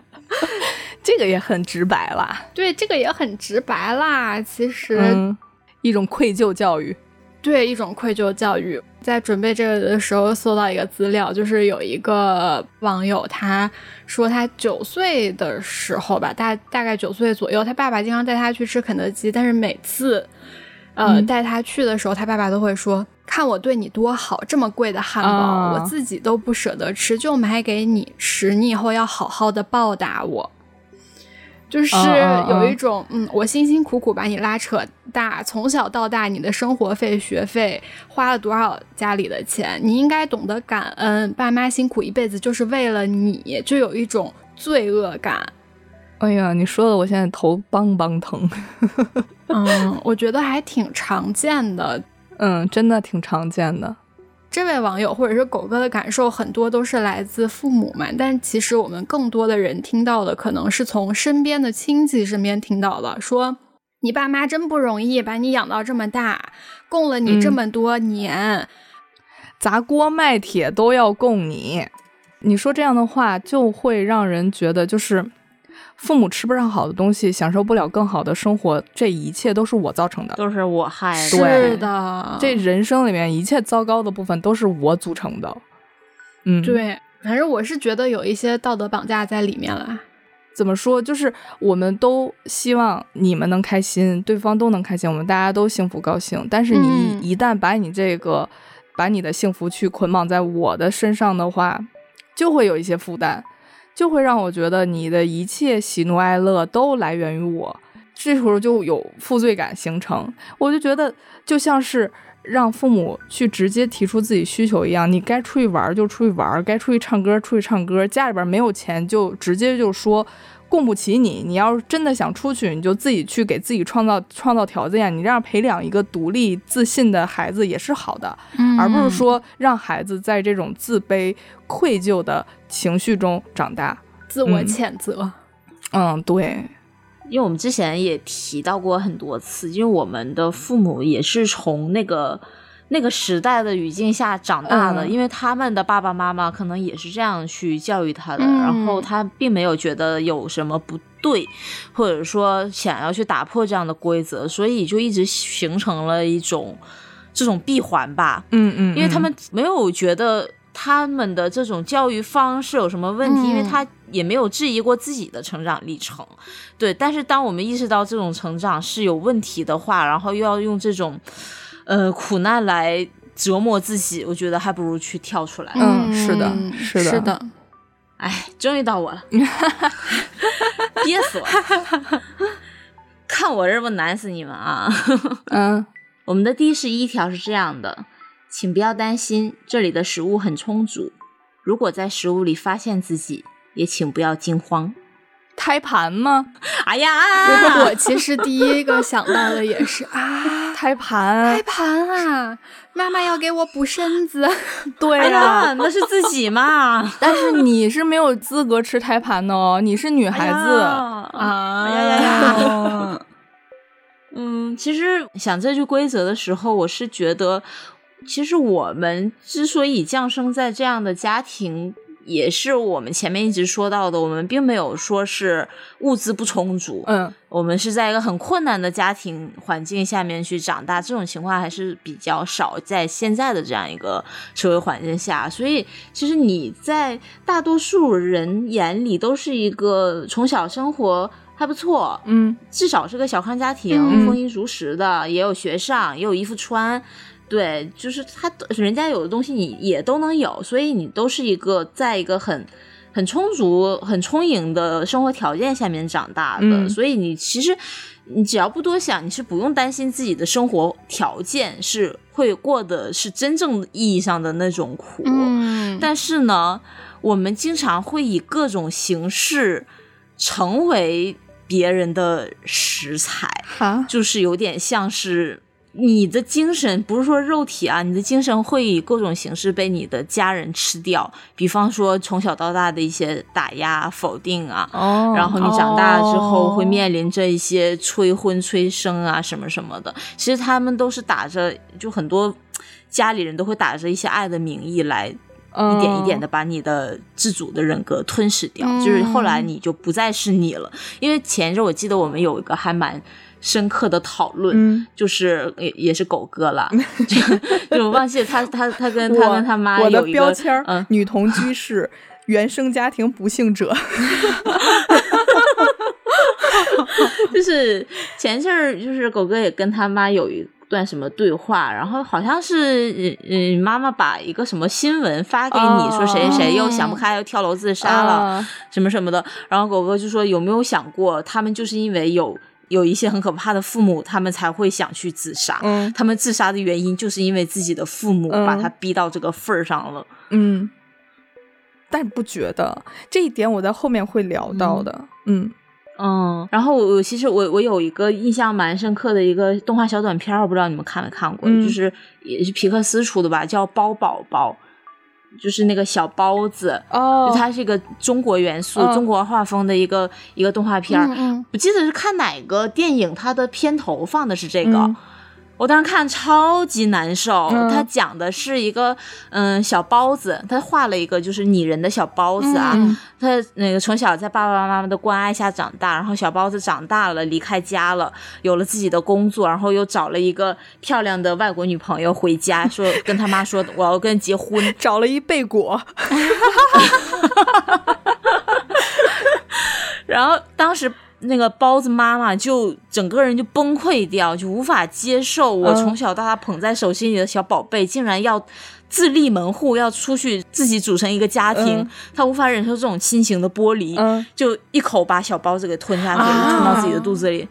(laughs) 这个也很直白啦，对，这个也很直白啦。其实，嗯，一种愧疚教育。对一种愧疚教育。在准备这个的时候，搜到一个资料，就是有一个网友他说，他九岁的时候吧，大大概九岁左右，他爸爸经常带他去吃肯德基，但是每次。呃，嗯带他去的时候，他爸爸都会说：“看我对你多好，这么贵的汉堡，啊我自己都不舍得吃，就买给你吃，你以后要好好的报答我。”就是有一种，嗯，我辛辛苦苦把你拉扯大，从小到大，你的生活费、学费花了多少家里的钱，你应该懂得感恩。爸妈辛苦一辈子就是为了你，就有一种罪恶感。哎呀，你说的我现在头梆梆疼。嗯，我觉得还挺常见的。嗯，真的挺常见的。这位网友或者是狗哥的感受很多都是来自父母们，但其实我们更多的人听到的可能是从身边的亲戚身边听到的，说你爸妈真不容易，把你养到这么大，供了你这么多年，砸锅卖铁都要供你。你说这样的话，就会让人觉得就是。父母吃不上好的东西，享受不了更好的生活，这一切都是我造成的，都是我害的。是的，这人生里面一切糟糕的部分都是我组成的。嗯，对，反正我是觉得有一些道德绑架在里面了。怎么说？就是我们都希望你们能开心，对方都能开心，我们大家都幸福高兴。但是你一旦把你这个，把你的幸福去捆绑在我的身上的话，就会有一些负担。就会让我觉得你的一切喜怒哀乐都来源于我，这时候就有负罪感形成。我就觉得就像是让父母去直接提出自己需求一样，你该出去玩就出去玩，该出去唱歌出去唱歌，家里边没有钱就直接就说。供不起你，你要是真的想出去，你就自己去给自己创造创造条件。你这样培养一个独立自信的孩子也是好的，而不是说让孩子在这种自卑、愧疚的情绪中长大，自我谴责。嗯，对，因为我们之前也提到过很多次，因为我们的父母也是从那个。那个时代的语境下长大的，因为他们的爸爸妈妈可能也是这样去教育他的，然后他并没有觉得有什么不对，或者说想要去打破这样的规则，所以就一直形成了一种这种闭环吧。嗯嗯，因为他们没有觉得他们的这种教育方式有什么问题，因为他也没有质疑过自己的成长历程。对，但是当我们意识到这种成长是有问题的话，然后又要用这种。呃，苦难来折磨自己，我觉得还不如去跳出来。嗯，是的，是的，是的。哎，终于到我了，(laughs) 憋死我了！看我这不难死你们啊！嗯，(laughs) 我们的第十一条是这样的，请不要担心，这里的食物很充足。如果在食物里发现自己，也请不要惊慌。胎盘吗？哎呀，我其实第一个想到的也是 (laughs) 啊，胎盘，胎盘啊，妈妈要给我补身子。(laughs) 对呀，那是自己嘛。(laughs) 但是你是没有资格吃胎盘的哦，你是女孩子啊呀呀呀！嗯，其实想这句规则的时候，我是觉得，其实我们之所以降生在这样的家庭。也是我们前面一直说到的，我们并没有说是物资不充足，嗯，我们是在一个很困难的家庭环境下面去长大，这种情况还是比较少，在现在的这样一个社会环境下，所以其实你在大多数人眼里都是一个从小生活还不错，嗯，至少是个小康家庭，丰衣足食的，也有学上，也有衣服穿。对，就是他，人家有的东西你也都能有，所以你都是一个在一个很很充足、很充盈的生活条件下面长大的，所以你其实你只要不多想，你是不用担心自己的生活条件是会过的是真正意义上的那种苦。嗯，但是呢，我们经常会以各种形式成为别人的食材，就是有点像是。你的精神不是说肉体啊，你的精神会以各种形式被你的家人吃掉，比方说从小到大的一些打压、否定啊，哦，然后你长大了之后会面临着一些催婚、催生啊什么什么的。其实他们都是打着，就很多家里人都会打着一些爱的名义来一点一点的把你的自主的人格吞噬掉，就是后来你就不再是你了。因为前阵我记得我们有一个还蛮。深刻的讨论，就是也也是狗哥了，(laughs) 就就忘记他他他跟他跟他妈有一个标签嗯，女同居是，原生家庭不幸者，(laughs) 就是前阵儿就是狗哥也跟他妈有一段什么对话，然后好像是嗯妈妈把一个什么新闻发给你，说谁谁又想不开又跳楼自杀了什么什么的，然后狗哥就说有没有想过他们就是因为有。有一些很可怕的父母，他们才会想去自杀。嗯，他们自杀的原因就是因为自己的父母把他逼到这个份儿上了。嗯，但不觉得这一点，我在后面会聊到的。嗯，嗯，然后我我其实我我有一个印象蛮深刻的一个动画小短片，我不知道你们看没看过，嗯。就是也是皮克斯出的吧，叫《包宝宝》，就是那个小包子，哦就它是一个中国元素、嗯中国画风的一个一个动画片儿。嗯嗯我记得是看哪个电影，它的片头放的是这个。嗯我当时看超级难受，嗯。它讲的是一个嗯小包子，他画了一个就是拟人的小包子啊，嗯。他那个从小在爸爸妈妈的关爱下长大，然后小包子长大了，离开家了，有了自己的工作，然后又找了一个漂亮的外国女朋友回家，(laughs) 说跟他妈说我要跟结婚，找了一贝果，(laughs) 然后当时那个包子妈妈就整个人就崩溃掉，就无法接受。我嗯。从小到大捧在手心里的小宝贝，竟然要自立门户，要出去自己组成一个家庭，嗯。他无法忍受这种亲情的剥离，嗯。就一口把小包子给吞下去，啊吞到自己的肚子里。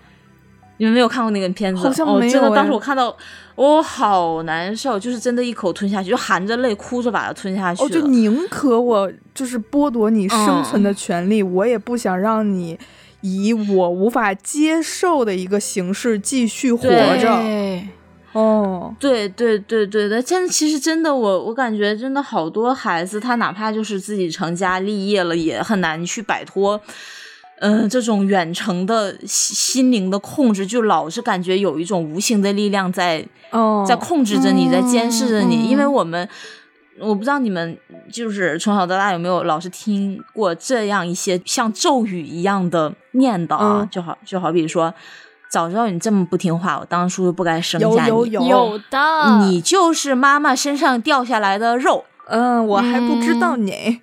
你们没有看过那个片子？好像哦，真的，没有哎。当时我看到，我好难受，就是真的一口吞下去，就含着泪哭着把它吞下去哦，就宁可我就是剥夺你生存的权利，我也不想让你以我无法接受的一个形式继续活着。哦，对对对对的，真其实真的，我我感觉真的好多孩子，他哪怕就是自己成家立业了，也很难去摆脱，嗯、这种远程的心心灵的控制，就老是感觉有一种无形的力量在哦，在控制着你，在监视着你，嗯因为我们。我不知道你们就是从小到大有没有老是听过这样一些像咒语一样的念叨啊？嗯就好就好比说，早知道你这么不听话，我当初就不该生下你。有有有有的，你就是妈妈身上掉下来的肉，嗯，我还不知道你。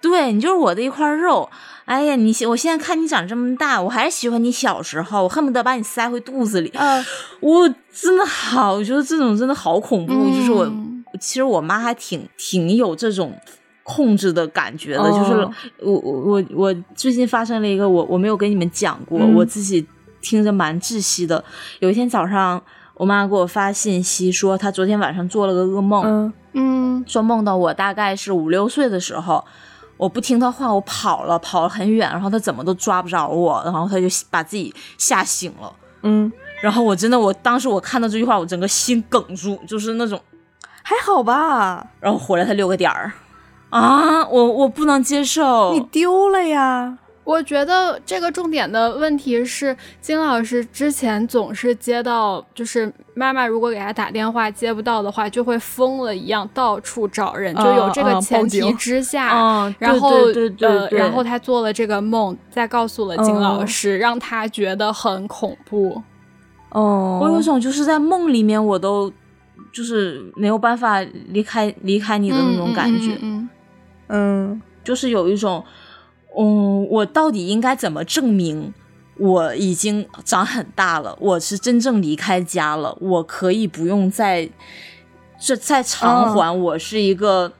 对你就是我的一块肉。哎呀，你我现在看你长这么大，我还是喜欢你小时候，我恨不得把你塞回肚子里。嗯我真的好，我觉得这种真的好恐怖。就是我，嗯其实我妈还挺挺有这种控制的感觉的。哦就是我我我我最近发生了一个我我没有跟你们讲过，嗯我自己听着蛮窒息的。有一天早上，我妈给我发信息说，她昨天晚上做了个噩梦。嗯嗯说梦到我大概是五六岁的时候，我不听她话，我跑了，跑了很远，然后她怎么都抓不着我，然后她就把自己吓醒了。嗯，然后我真的，我当时我看到这句话，我整个心梗住，就是那种，还好吧？然后回来他六个点儿，啊，我我不能接受你，丢了呀？我觉得这个重点的问题是，金老师之前总是接到，就是妈妈如果给他打电话接不到的话，就会疯了一样到处找人，就有这个前提之下，嗯，然后对对对对呃，然后他做了这个梦，再告诉了金老哦师，让他觉得很恐怖。哦，我有种就是在梦里面我都就是没有办法离开离开你的那种感觉，嗯嗯嗯就是有一种，嗯，我到底应该怎么证明我已经长很大了，我是真正离开家了，我可以不用再这再偿还我是一个。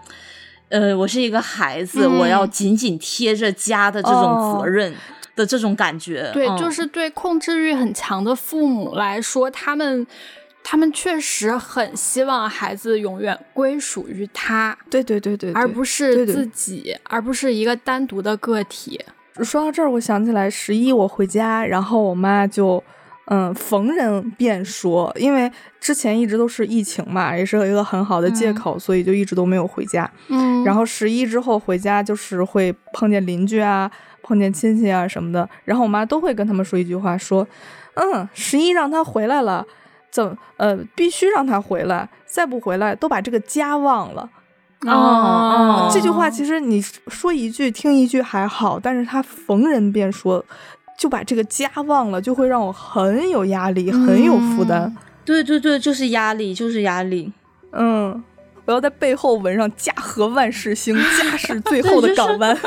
呃，我是一个孩子，嗯我要紧紧贴着家的这种哦。责任的这种感觉。对，嗯。就是对控制欲很强的父母来说，他们他们确实很希望孩子永远归属于他，对对对对，对而不是对对自己，而不是一个单独的个体。说到这儿，我想起来十一我回家，然后我妈就嗯逢人便说，因为之前一直都是疫情嘛，也是一个很好的借口，所以就一直都没有回家。嗯然后十一之后回家，就是会碰见邻居啊，碰见亲戚啊什么的，然后我妈都会跟他们说一句话，说，嗯，十一让他回来了，怎呃必须让他回来，再不回来都把这个家忘了。哦哦这句话其实你说一句听一句还好，但是他逢人便说，就把这个家忘了，就会让我很有压力，很有负担。对对对，就是压力，就是压力。嗯，我要在背后纹上“家和万事兴”，家是最后的港湾。(laughs)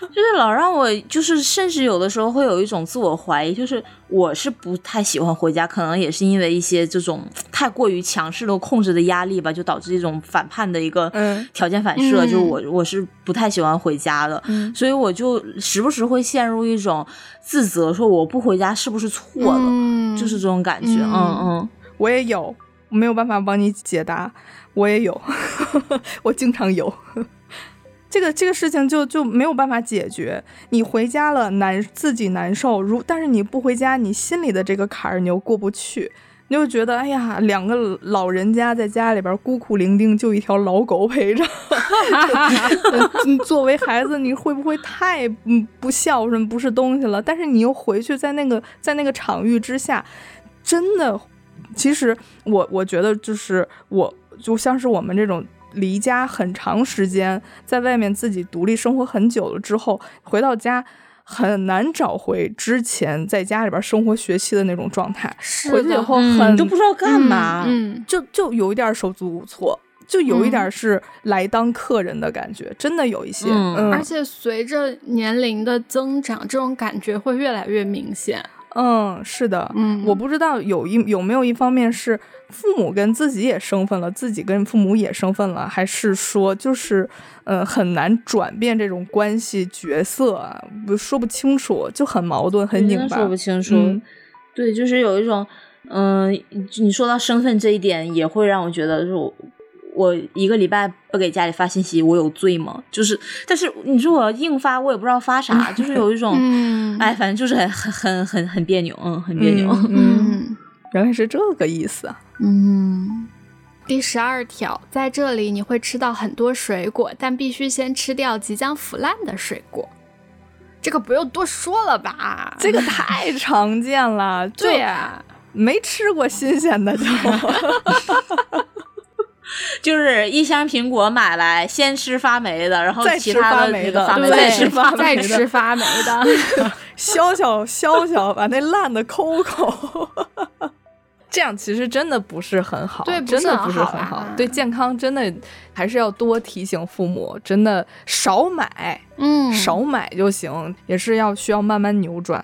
就是老让我，就是甚至有的时候会有一种自我怀疑，就是我是不太喜欢回家，可能也是因为一些这种太过于强势的控制的压力吧，就导致一种反叛的一个嗯条件反射，嗯就是我我是不太喜欢回家的，嗯所以我就时不时会陷入一种自责，说我不回家是不是错了，嗯就是这种感觉，嗯嗯嗯。我也有，没有办法帮你解答，我也有，(laughs) 我经常有。(laughs) 这个这个事情就就没有办法解决。你回家了难自己难受，如但是你不回家，你心里的这个坎儿你又过不去，你就觉得哎呀，两个老人家在家里边孤苦伶仃，就一条老狗陪着。你 (laughs) 作为孩子，你会不会太嗯不孝顺，不是东西了？但是你又回去在那个在那个场域之下，真的，其实我我觉得就是我就像是我们这种。离家很长时间，在外面自己独立生活很久了之后，回到家很难找回之前在家里边生活学习的那种状态。回去以后很都不知道干嘛，嗯，就就有一点手足无措，就有一点是来当客人的感觉，真的有一些。嗯，而且随着年龄的增长，这种感觉会越来越明显。嗯，是的，嗯，我不知道有一有没有一方面是父母跟自己也生分了，自己跟父母也生分了，还是说就是，呃，很难转变这种关系角色，不说不清楚，就很矛盾，很拧巴，说不清楚。对，就是有一种，嗯，你说到身份这一点，也会让我觉得，就我一个礼拜不给家里发信息，我有罪吗？就是，但是你说我要硬发，我也不知道发啥，(laughs) 就是有一种，哎，反正就是很很很很很别扭，嗯，很别扭，嗯，原来是这个意思，嗯。第十二条，在这里你会吃到很多水果，但必须先吃掉即将腐烂的水果。这个不用多说了吧？这个太常见了，对呀，没吃过新鲜的就。(laughs) 就是一箱苹果买来，先吃发霉的，然后其他的那个发霉再吃发霉的再吃发霉的，削削削削，把那烂的抠抠。(laughs) 这样其实真的不是很好，对，真的不是很好，对健康真的还是要多提醒父母，真的少买，嗯，少买就行，也是要需要慢慢扭转。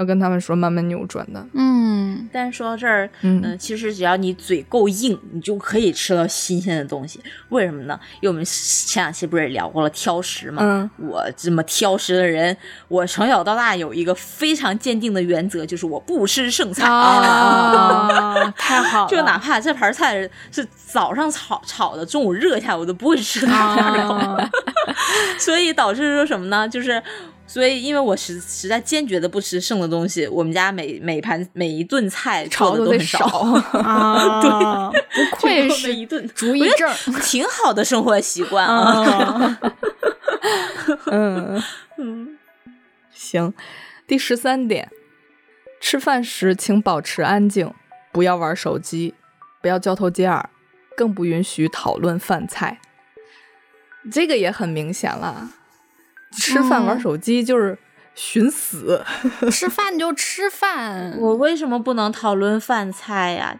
要跟他们说慢慢扭转的，嗯，但是说到这儿，嗯，其实只要你嘴够硬，你就可以吃到新鲜的东西。为什么呢？因为我们前两期不是也聊过了挑食嘛，嗯，我这么挑食的人，我从小到大有一个非常坚定的原则，就是我不吃剩菜啊，太好了，(laughs) 就哪怕这盘菜是早上炒炒的，中午热一下，我都不会吃那。(laughs) 所以导致说什么呢？就是。所以，因为我实实在坚决的不吃剩的东西，我们家每每盘每一顿菜炒的都很少 (laughs) 啊。对，不愧 (laughs) 是一顿主意正，挺好的生活习惯啊。(laughs) 嗯嗯，行。第十三点，吃饭时请保持安静，不要玩手机，不要交头接耳，更不允许讨论饭菜。这个也很明显了。吃饭玩手机就是寻死，(laughs) 吃饭就吃饭。(laughs) 我为什么不能讨论饭菜呀？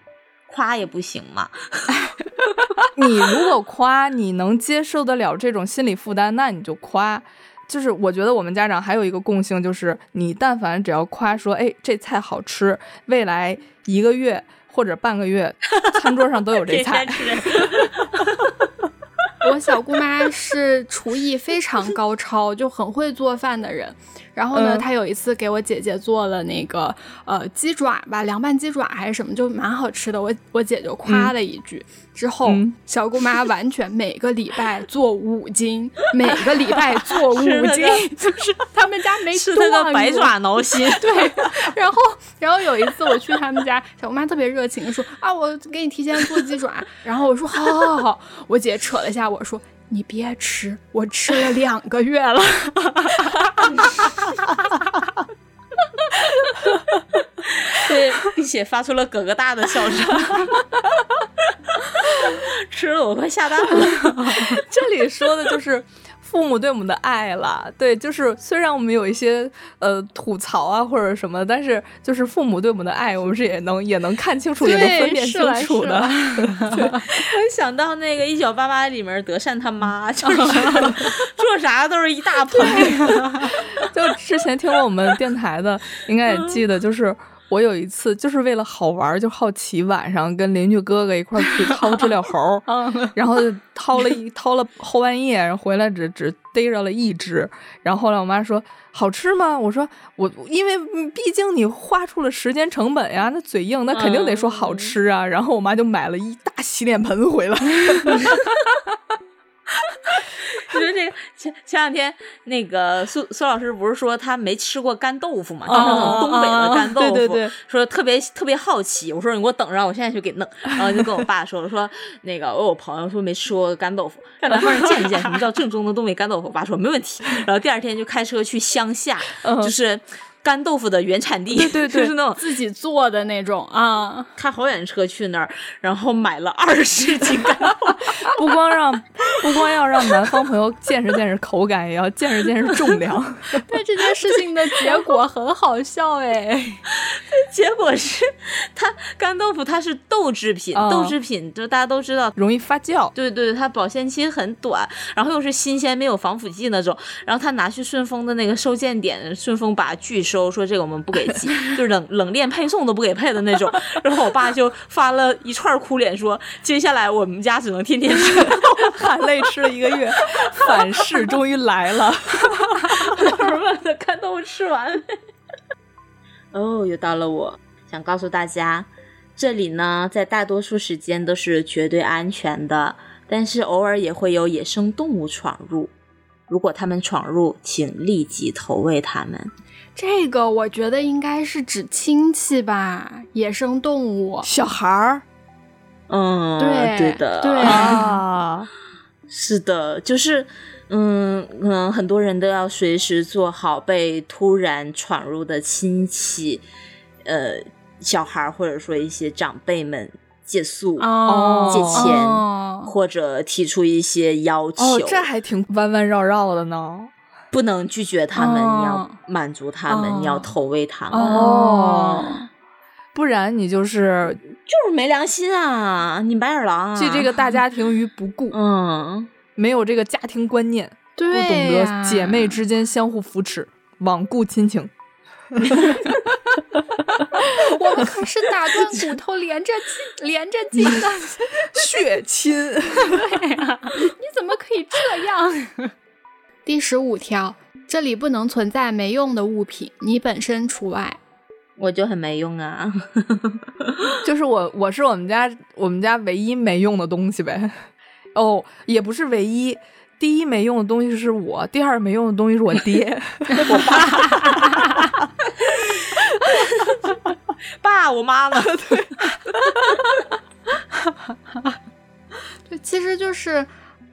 夸也不行吗？(laughs) 你如果夸，你能接受得了这种心理负担，那你就夸。就是我觉得我们家长还有一个共性，就是你但凡只要夸说，哎，这菜好吃，未来一个月或者半个月，餐桌上都有这菜。我小姑妈是厨艺非常高超，就很会做饭的人。然后呢，他有一次给我姐姐做了那个呃鸡爪吧，凉拌鸡爪还是什么，就蛮好吃的。我我姐就夸了一句，之后小姑妈完全每个礼拜做五斤，每个礼拜做 (laughs) 五斤，就是他们家没吃那个百爪挠心。对，然后然后有一次我去他们家，小姑妈特别热情的说啊，我给你提前做鸡爪。然后我说好，好，好，好。我姐扯了一下我说。你别吃，我吃了两个月了，对，并且发出了咯咯大的笑声，(laughs) 吃了我快下蛋了。(laughs) 这里说的就是。父母对我们的爱了，对，就是虽然我们有一些呃吐槽啊或者什么，但是就是父母对我们的爱，我们是也能也能看清楚，也能分辨清楚的。(laughs) (laughs) 我想到那个《一九八八》里面德善他妈，(laughs) 就是做啥都是一大盆。就之前听过我们电台的，应该也记得，就是。我有一次就是为了好玩，就好奇晚上跟邻居哥哥一块去掏知了猴，(laughs) 然后掏了一掏了后半夜，然后回来只只逮着了一只。然后后来我妈说好吃吗？我说我因为毕竟你花出了时间成本呀，那嘴硬，那肯定得说好吃啊。然后我妈就买了一大洗脸盆回来。(laughs) 哈 (laughs) 哈就是这个前前两天那个苏苏老师不是说他没吃过干豆腐嘛，就是那种东北的干豆腐，对对对，说特别特别好奇。我说你给我等着，我现在去给弄。然后就跟我爸说，我说那个我有朋友说没吃过干豆腐，让南方人见一见什么叫正宗的东北干豆腐。我爸说没问题。然后第二天就开车去乡下，就是。干豆腐的原产地，对对对，就是那种自己做的那种啊。开好远车去那儿，然后买了二十斤干豆腐，(laughs) 不光让不光要让南方朋友见识见识口感，也要见识见识重量。(laughs) 对这件事情的结果很好笑哎，(laughs) 结果是它干豆腐它是豆制品，豆制品就大家都知道容易发酵，对对，它保鲜期很短，然后又是新鲜没有防腐剂那种，然后他拿去顺丰的那个收件点，顺丰把拒。收说这个我们不给寄，就是冷冷链配送都不给配的那种。然后我爸就发了一串哭脸，说接下来我们家只能天天吃，(laughs) 含泪吃了一个月，反噬终于来了。儿们的看豆腐吃完。哦，又到了我想告诉大家，这里呢，在大多数时间都是绝对安全的，但是偶尔也会有野生动物闯入。如果他们闯入，请立即投喂他们。这个我觉得应该是指亲戚吧，野生动物，小孩儿。嗯，对，对的，对啊，是的，就是，嗯，可能很多人都要随时做好被突然闯入的亲戚，呃，小孩或者说一些长辈们借宿、哦借钱或者提出一些要求。哦，这还挺弯弯绕绕的呢。不能拒绝他们，你要满足他们，你要投喂他们，哦，不然你就是就是没良心啊！你白眼狼啊，弃这个大家庭于不顾，(laughs) 嗯，没有这个家庭观念，不懂得姐妹之间相互扶持，罔顾亲情。(laughs) 我们可是打断骨头连着筋 (laughs) 连着筋的。血亲，对呀，你怎么可以这样？第十五条，这里不能存在没用的物品，你本身除外。我就很没用啊，(laughs) 就是我，我是我们家我们家唯一没用的东西呗。哦，也不是唯一，第一没用的东西是我，第二没用的东西是我爹，我爸，爸，我妈呢？对，对，其实就是。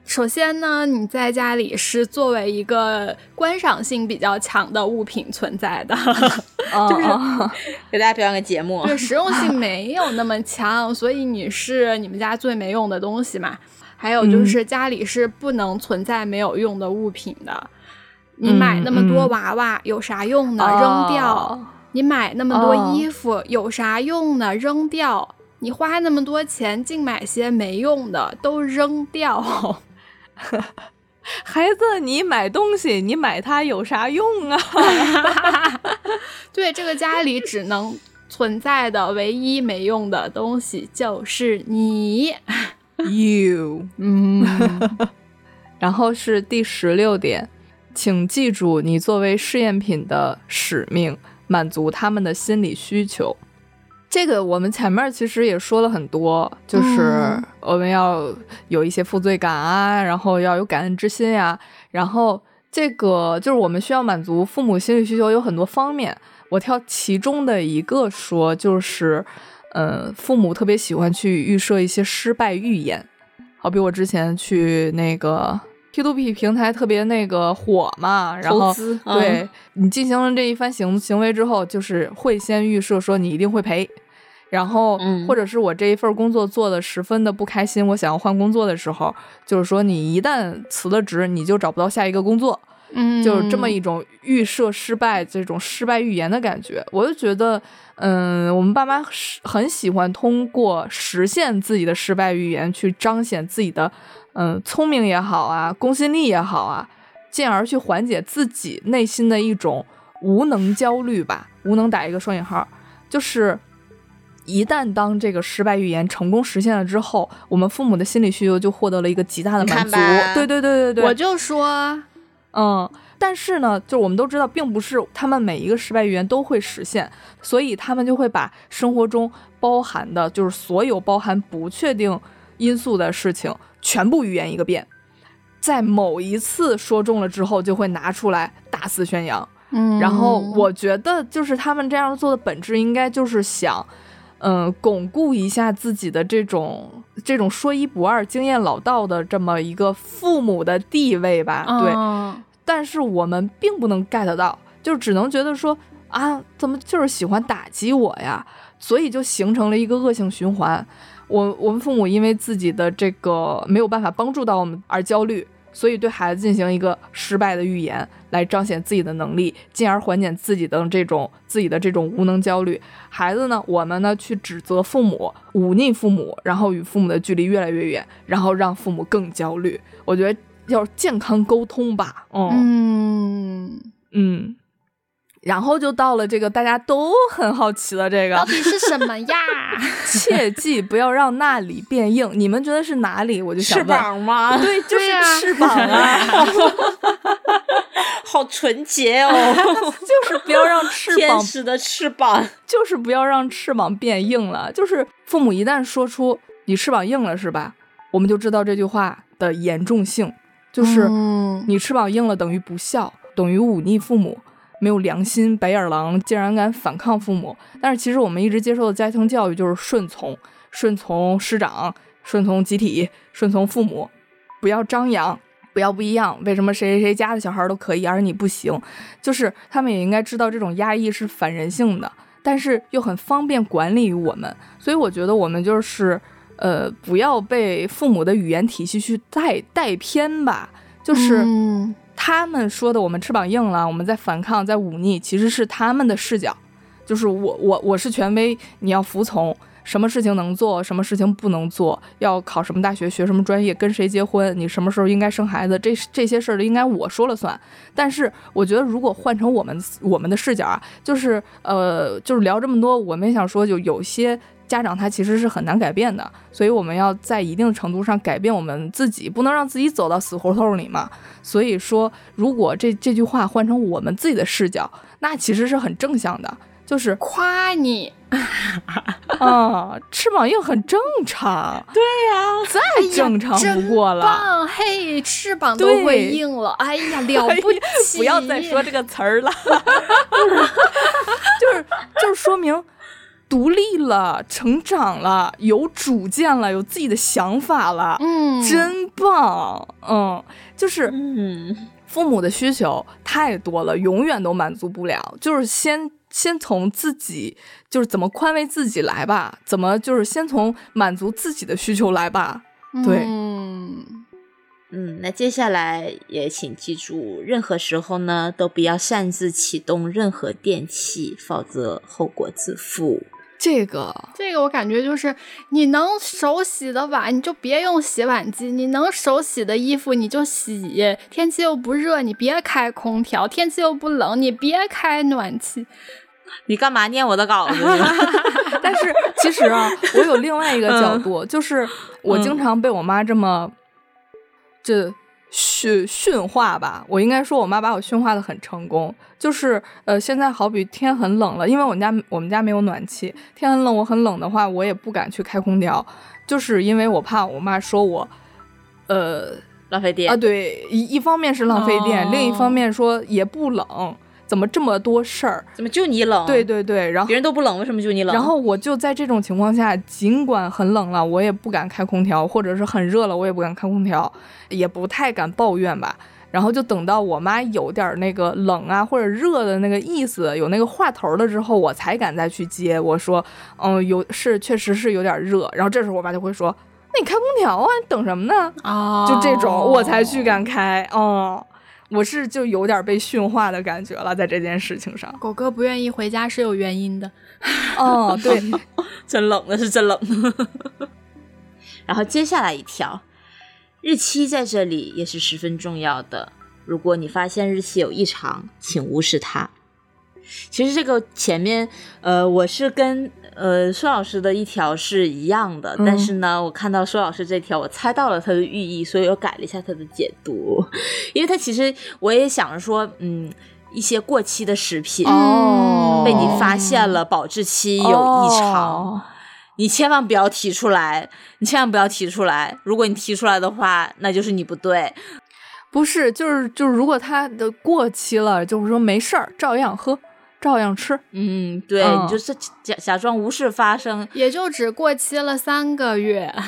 首先呢，你在家里是作为一个观赏性比较强的物品存在的，(laughs) 就是 (laughs) 给大家表演个节目。对，实用性没有那么强，所以你是你们家最没用的东西嘛。还有就是家里是不能存在没有用的物品的。你买那么多娃娃有啥用呢？扔掉。你买那么多衣服有啥用呢？扔掉。你花那么多钱净买些没用的，都扔掉。(laughs) 孩子，你买东西，你买它有啥用啊？(laughs) 对，这个家里只能存在的唯一没用的东西就是你，(laughs) you。嗯，然后是第十六点，请记住，你作为试验品的使命，满足他们的心理需求。这个我们前面其实也说了很多，就是我们要有一些负罪感啊，然后要有感恩之心呀，然后这个就是我们需要满足父母心理需求有很多方面，我挑其中的一个说，就是，嗯，父母特别喜欢去预设一些失败预言，好比我之前去那个 P to P 平台特别那个火嘛，然后对你进行了这一番行行为之后，就是会先预设说你一定会赔。然后，或者是我这一份工作做的十分的不开心，我想要换工作的时候，就是说你一旦辞了职，你就找不到下一个工作，嗯，就是这么一种预设失败这种失败预言的感觉。我就觉得，嗯，我们爸妈很喜欢通过实现自己的失败预言去彰显自己的，嗯，聪明也好啊，公信力也好啊，进而去缓解自己内心的一种无能焦虑吧。无能打一个双引号，就是。一旦当这个失败预言成功实现了之后，我们父母的心理需求就获得了一个极大的满足。对对对对对，我就说，嗯，但是呢，就我们都知道，并不是他们每一个失败预言都会实现，所以他们就会把生活中包含的，就是所有包含不确定因素的事情全部预言一个遍。在某一次说中了之后，就会拿出来大肆宣扬。嗯，然后我觉得，就是他们这样做的本质，应该就是想，嗯，巩固一下自己的这种这种说一不二、经验老道的这么一个父母的地位吧。对，但是我们并不能 get 到，就只能觉得说啊，怎么就是喜欢打击我呀？所以就形成了一个恶性循环。我我们父母因为自己的这个没有办法帮助到我们而焦虑。所以对孩子进行一个失败的预言，来彰显自己的能力，进而缓解自己的这种自己的这种无能焦虑。孩子呢，我们呢去指责父母，忤逆父母，然后与父母的距离越来越远，然后让父母更焦虑。我觉得要健康沟通吧。嗯嗯。然后就到了这个大家都很好奇的这个，到底是什么呀？(laughs) (laughs) 切记不要让那里变硬。你们觉得是哪里？我就想翅膀吗？对，就是翅膀啊！(laughs) 好纯洁哦，就是不要让翅膀天使的翅膀，就是不要让翅膀变硬了。就是父母一旦说出你翅膀硬了，是吧？我们就知道这句话的严重性，就是你翅膀硬了等于不孝，等于忤逆父母。没有良心，白眼狼竟然敢反抗父母。但是其实我们一直接受的家庭教育就是顺从，顺从师长，顺从集体，顺从父母，不要张扬，不要不一样。为什么谁谁谁家的小孩都可以，而你不行？就是他们也应该知道这种压抑是反人性的，但是又很方便管理我们。所以我觉得我们就是，呃，不要被父母的语言体系去带带偏吧。就是。他们说的“我们翅膀硬了，我们在反抗，在忤逆”，其实是他们的视角，就是我我我是权威，你要服从，什么事情能做，什么事情不能做，要考什么大学，学什么专业，跟谁结婚，你什么时候应该生孩子，这这些事儿应该我说了算。但是我觉得，如果换成我们我们的视角啊，就是呃，就是聊这么多，我们也想说，就有些。家长他其实是很难改变的，所以我们要在一定程度上改变我们自己，不能让自己走到死胡同里嘛。所以说，如果这这句话换成我们自己的视角，那其实是很正向的，就是夸你 (laughs) 啊，翅膀硬很正常。(laughs) 对呀，再正常不过了。棒嘿，翅膀都会硬了，哎呀，了不起！(laughs) 不要再说这个词儿了，就是就是说明。独立了，成长了，有主见了，有自己的想法了，嗯，真棒，嗯，就是，嗯，父母的需求太多了，永远都满足不了，就是先先从自己，就是怎么宽慰自己来吧，怎么就是先从满足自己的需求来吧，对，嗯，嗯，那接下来也请记住，任何时候呢，都不要擅自启动任何电器，否则后果自负。这个，这个我感觉就是，你能手洗的碗，你就别用洗碗机；你能手洗的衣服，你就洗。天气又不热，你别开空调；天气又不冷，你别开暖气。你干嘛念我的稿子？(laughs) 但是其实啊，我有另外一个角度，就是我经常被我妈这么这。训驯化吧，我应该说，我妈把我驯化的很成功。就是，呃，现在好比天很冷了，因为我们家我们家没有暖气，天很冷，我很冷的话，我也不敢去开空调，就是因为我怕我妈说我，呃，浪费电啊。对，一一方面是浪费电，另一方面说也不冷。怎么这么多事儿？怎么就你冷？对对对，然后别人都不冷，为什么就你冷？然后我就在这种情况下，尽管很冷了，我也不敢开空调，或者是很热了，我也不敢开空调，也不太敢抱怨吧。然后就等到我妈有点那个冷啊或者热的那个意思，有那个话头了之后，我才敢再去接。我说，嗯，有是确实是有点热。然后这时候我爸就会说，那你开空调啊，你等什么呢？啊，就这种我才去敢开，嗯。我是就有点被驯化的感觉了，在这件事情上，狗哥不愿意回家是有原因的。哦，(laughs) 对，(laughs) 真冷，那是真冷。(laughs) 然后接下来一条，日期在这里也是十分重要的。如果你发现日期有异常，请无视它。其实这个前面，呃，我是跟。呃，舒老师的一条是一样的，但是呢，我看到舒老师这条，我猜到了他的寓意，所以我改了一下他的解读。(laughs) 因为他其实我也想着说，嗯，一些过期的食品哦，被你发现了保质期有异常，你千万不要提出来，你千万不要提出来。如果你提出来的话，那就是你不对。不是，就是就是，如果它的过期了，就是说没事儿，照样喝，照样吃。嗯，对，嗯你就是假假装无事发生。也就只过期了三个月。(laughs)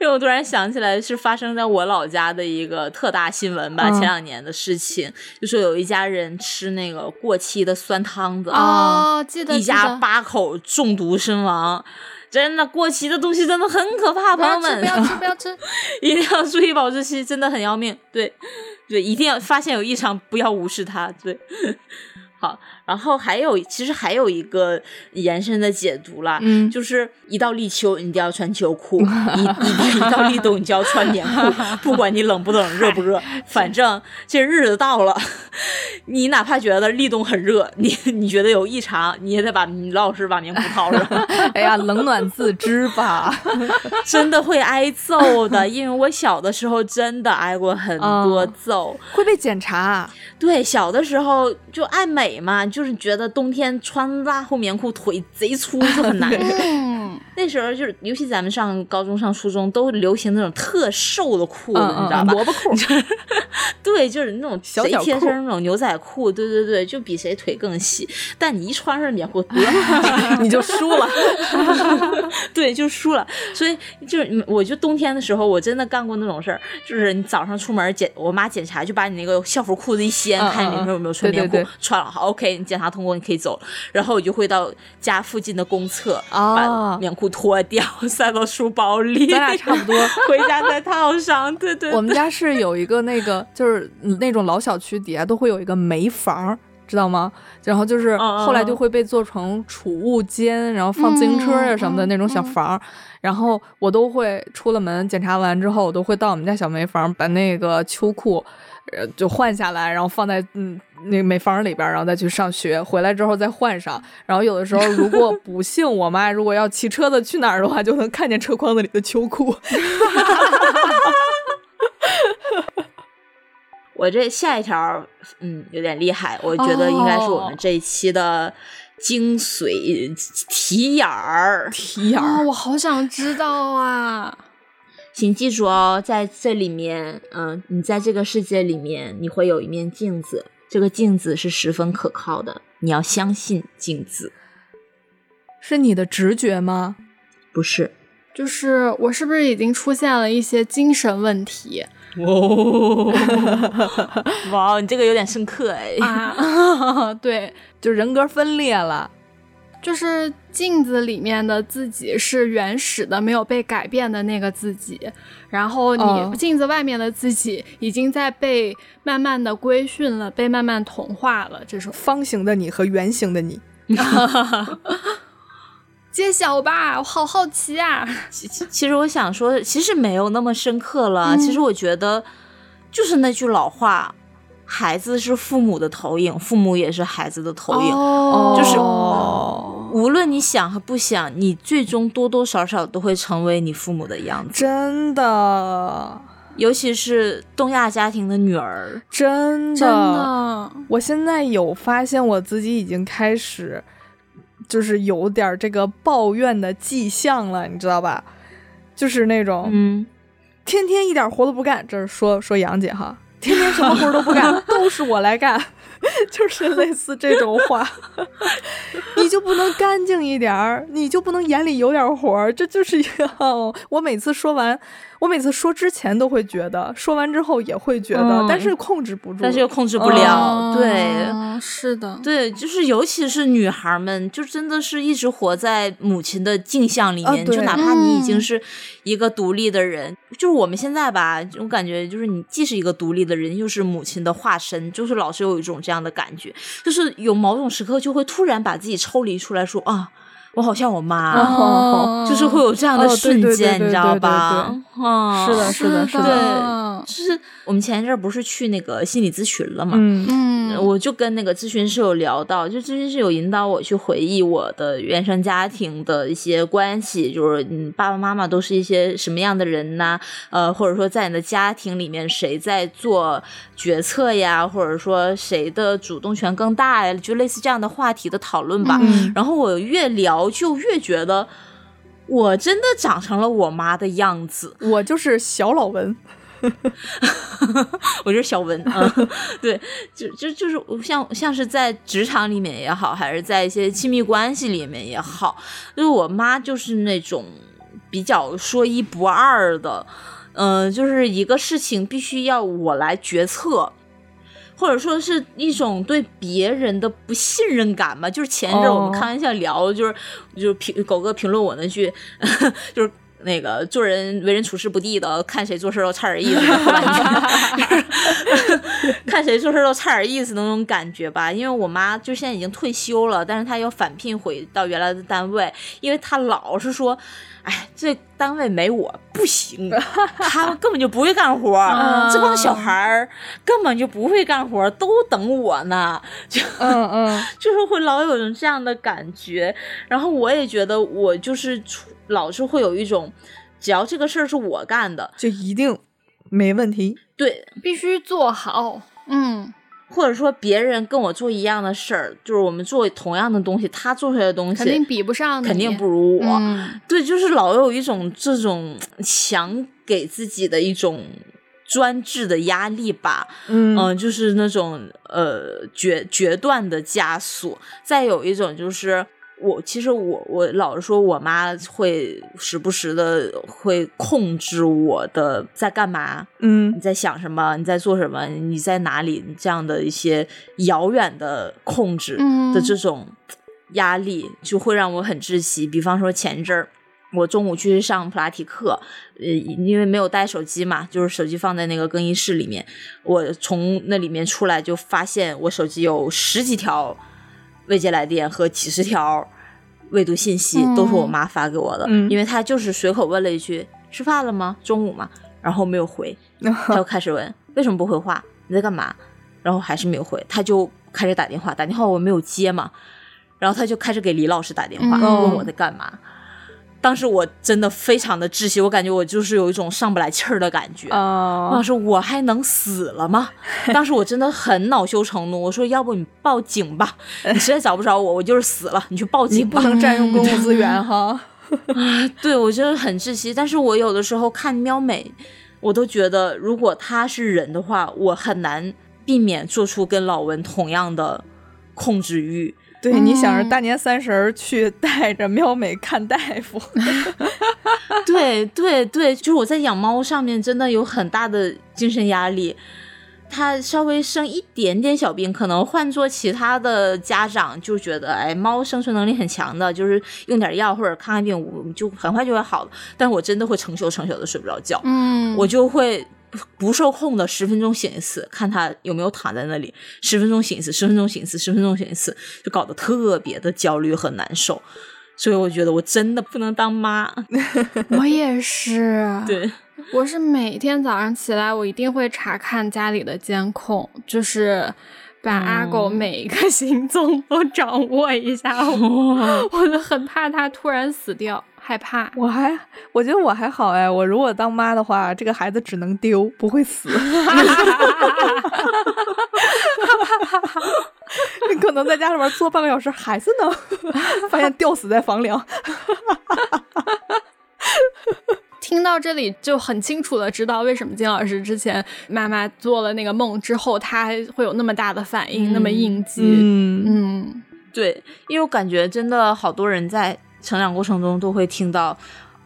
因为我突然想起来，是发生在我老家的一个特大新闻吧，嗯前两年的事情，就说有一家人吃那个过期的酸汤子，哦，记得一家八口中毒身亡。真的，过期的东西真的很可怕，朋友们，不要吃不要吃。(laughs) 一定要注意保质期，真的很要命。对，对，一定要发现有异常，不要无视它。对，(laughs) 好，然后还有，其实还有一个延伸的解读啦，嗯就是一到立秋，你一定要穿秋裤；(laughs) 一一一到立冬，你就要穿棉裤，不管你冷不冷、热不热，(laughs) 反正这日子到了，(laughs) 你哪怕觉得立冬很热，你你觉得有异常，你也得把你老实把棉裤套上。哎呀，冷暖自知吧。真的会挨揍的，因为我小的时候真的挨过很多揍。会被检查，啊对，小的时候就爱美嘛，就是觉得冬天穿拉厚棉裤腿贼粗就很 (laughs) 难那时候就是，尤其咱们上高中、上初中都流行那种特瘦的裤子，嗯你知道吧？嗯萝卜裤，(laughs) 对，就是那种贼小贴身那种牛仔裤，对对对，就比谁腿更细。但你一穿上棉裤，得 (laughs) 你就输了。对，就输了。所以就是，嗯我就冬天的时候，我真的干过那种事儿，就是你早上出门检，我妈检查，就把你那个校服裤子一掀，嗯看你里面有没有穿棉裤，对对对穿了好，OK，你检查通过，你可以走。然后我就会到家附近的公厕，哦把棉裤脱掉，塞到书包里，(laughs) 咱俩差不多。(laughs) 回家再套上。对对我们家是有一个那个，就是那种老小区底下都会有一个煤房。知道吗？然后就是后来就会被做成储物间，然后放自行车呀什么的嗯那种小嗯房。然后我都会出了门检查完之后，我都会到我们家小煤房把那个秋裤，呃，就换下来，然后放在嗯那个煤房里边，然后再去上学。回来之后再换上。然后有的时候如果不幸我妈如果要骑车子去哪儿的话，就能看见车筐子里的秋裤。(laughs) 我这下一条，嗯，有点厉害，我觉得应该是我们哦这一期的精髓题眼儿。啊，题眼儿，我好想知道啊！(laughs) 请记住哦，在这里面，嗯、你在这个世界里面，你会有一面镜子，这个镜子是十分可靠的，你要相信镜子，是你的直觉吗？不是。就是我是不是已经出现了一些精神问题哦，哇，你这个有点深刻哎。啊？(laughs) 对，就人格分裂了。就是镜子里面的自己是原始的、没有被改变的那个自己，然后哦你镜子外面的自己已经在被慢慢的规训了，被慢慢同化了。这是方形的你和圆形的你，(laughs) 揭晓吧，我好好奇啊！(laughs) 其其其实我想说，其实没有那么深刻了。嗯其实我觉得，就是那句老话，孩子是父母的投影，父母也是孩子的投影。哦就是哦无论你想和不想，你最终多多少少都会成为你父母的样子。真的，尤其是东亚家庭的女儿，真的，真的，我现在有发现我自己已经开始，就是有点儿这个抱怨的迹象了，你知道吧？就是那种、嗯，天天一点活都不干，这是说说杨姐哈，天天什么活儿都不干，(laughs) 都是我来干，就是类似这种话。你就不能干净一点儿？你就不能眼里有点活儿？这就是一个我每次说完，我每次说之前都会觉得，说完之后也会觉得，嗯但是控制不住。但是又控制不了。对，哦是的，对，就是尤其是女孩们，就真的是一直活在母亲的镜像里面，啊就哪怕你已经嗯是一个独立的人，就是我们现在吧，我感觉就是你既是一个独立的人，又是母亲的化身，就是老是有一种这样的感觉，就是有某种时刻就会突然把自己抽离出来说啊。我好像我妈，哦。就是会有这样的瞬间，你知道吧？嗯，是的是的是的。对，就是我们前一阵不是去那个心理咨询了嘛，我就跟那个咨询师有聊到，就咨询师有引导我去回忆我的原生家庭的一些关系，就是嗯爸爸妈妈都是一些什么样的人呐？呃，或者说在你的家庭里面谁在做决策呀，或者说谁的主动权更大呀，就类似这样的话题的讨论吧。嗯。然后我越聊就越觉得。我真的长成了我妈的样子，(laughs) 我就是小老文，我就是小文啊，(laughs) 对，就就就是像像是在职场里面也好，还是在一些亲密关系里面也好，就是我妈就是那种比较说一不二的，嗯、就是一个事情必须要我来决策。或者说是一种对别人的不信任感吧，就是前一阵我们开玩笑聊，就是就是评狗哥评论我那句，(laughs) 就是那个做人为人处事不地道，看谁做事都差点意思，(laughs) (laughs) 看谁做事都差点意思的那种感觉吧。因为我妈就现在已经退休了，但是她要返聘回到原来的单位，因为她老是说。哎，这单位没我不行，(laughs) 他们根本就不会干活，嗯这帮小孩儿根本就不会干活，都等我呢，(laughs) 就嗯嗯，就是会老有这样的感觉。然后我也觉得我就是处老是会有一种，只要这个事儿是我干的，就一定没问题。对，必须做好。嗯，或者说别人跟我做一样的事儿，就是我们做同样的东西，他做出来的东西肯定比不上，肯定不如我。嗯对，就是老有一种这种强给自己的一种专制的压力吧。嗯嗯，就是那种呃决决断的枷锁。再有一种就是。我其实我我老是说我妈会时不时的会控制我的在干嘛，嗯你在想什么，你在做什么，你在哪里，这样的一些遥远的控制嗯的这种压力，就会让我很窒息。比方说前一阵儿。我中午去上普拉提课，呃，因为没有带手机嘛，就是手机放在那个更衣室里面。我从那里面出来，就发现我手机有十几条未接来电和几十条未读信息，都是我妈发给我的。嗯因为她就是随口问了一句：“吃饭了吗？中午吗？”然后没有回，(laughs) 她就开始问为什么不回话，你在干嘛？然后还是没有回，她就开始打电话，打电话我没有接嘛，然后她就开始给李老师打电话，嗯问我在干嘛。当时我真的非常的窒息，我感觉我就是有一种上不来气儿的感觉。我啊想，说，我还能死了吗？(laughs) 当时我真的很恼羞成怒，我说，要不你报警吧，你实在找不着我，我就是死了，你去报警吧。不能占用公共资源哈。(laughs) 对我真的很窒息。但是我有的时候看喵美，我都觉得如果他是人的话，我很难避免做出跟老文同样的控制欲。对你想着嗯大年三十儿去 (laughs) 带着喵美看大夫，(laughs) 对对对，就是我在养猫上面真的有很大的精神压力。它稍微生一点点小病，可能换做其他的家长就觉得，哎，猫生存能力很强的，就是用点药或者看看病，就很快就会好了。但我真的会成宿成宿的睡不着觉。嗯，我就会不受控的十分钟醒一次，看他有没有躺在那里，十分钟醒一次，十分钟醒一次，十分钟醒一次，就搞得特别的焦虑和难受。所以我觉得我真的不能当妈。(laughs) 我也是，对，(laughs) 我是每天早上起来，我一定会查看家里的监控，就是把阿狗嗯每一个 (laughs) 行踪都掌握一下。我我就很怕它突然死掉，害怕。我还我觉得我还好哎，我如果当妈的话，这个孩子只能丢，不会死。(laughs) 你可能在家里边坐半个小时，孩子呢？(laughs) 发现吊死在房梁。(laughs) 听到这里就很清楚的知道为什么金老师之前妈妈做了那个梦之后，她会有那么大的反应，那么应激。嗯嗯对，因为我感觉真的好多人在成长过程中都会听到。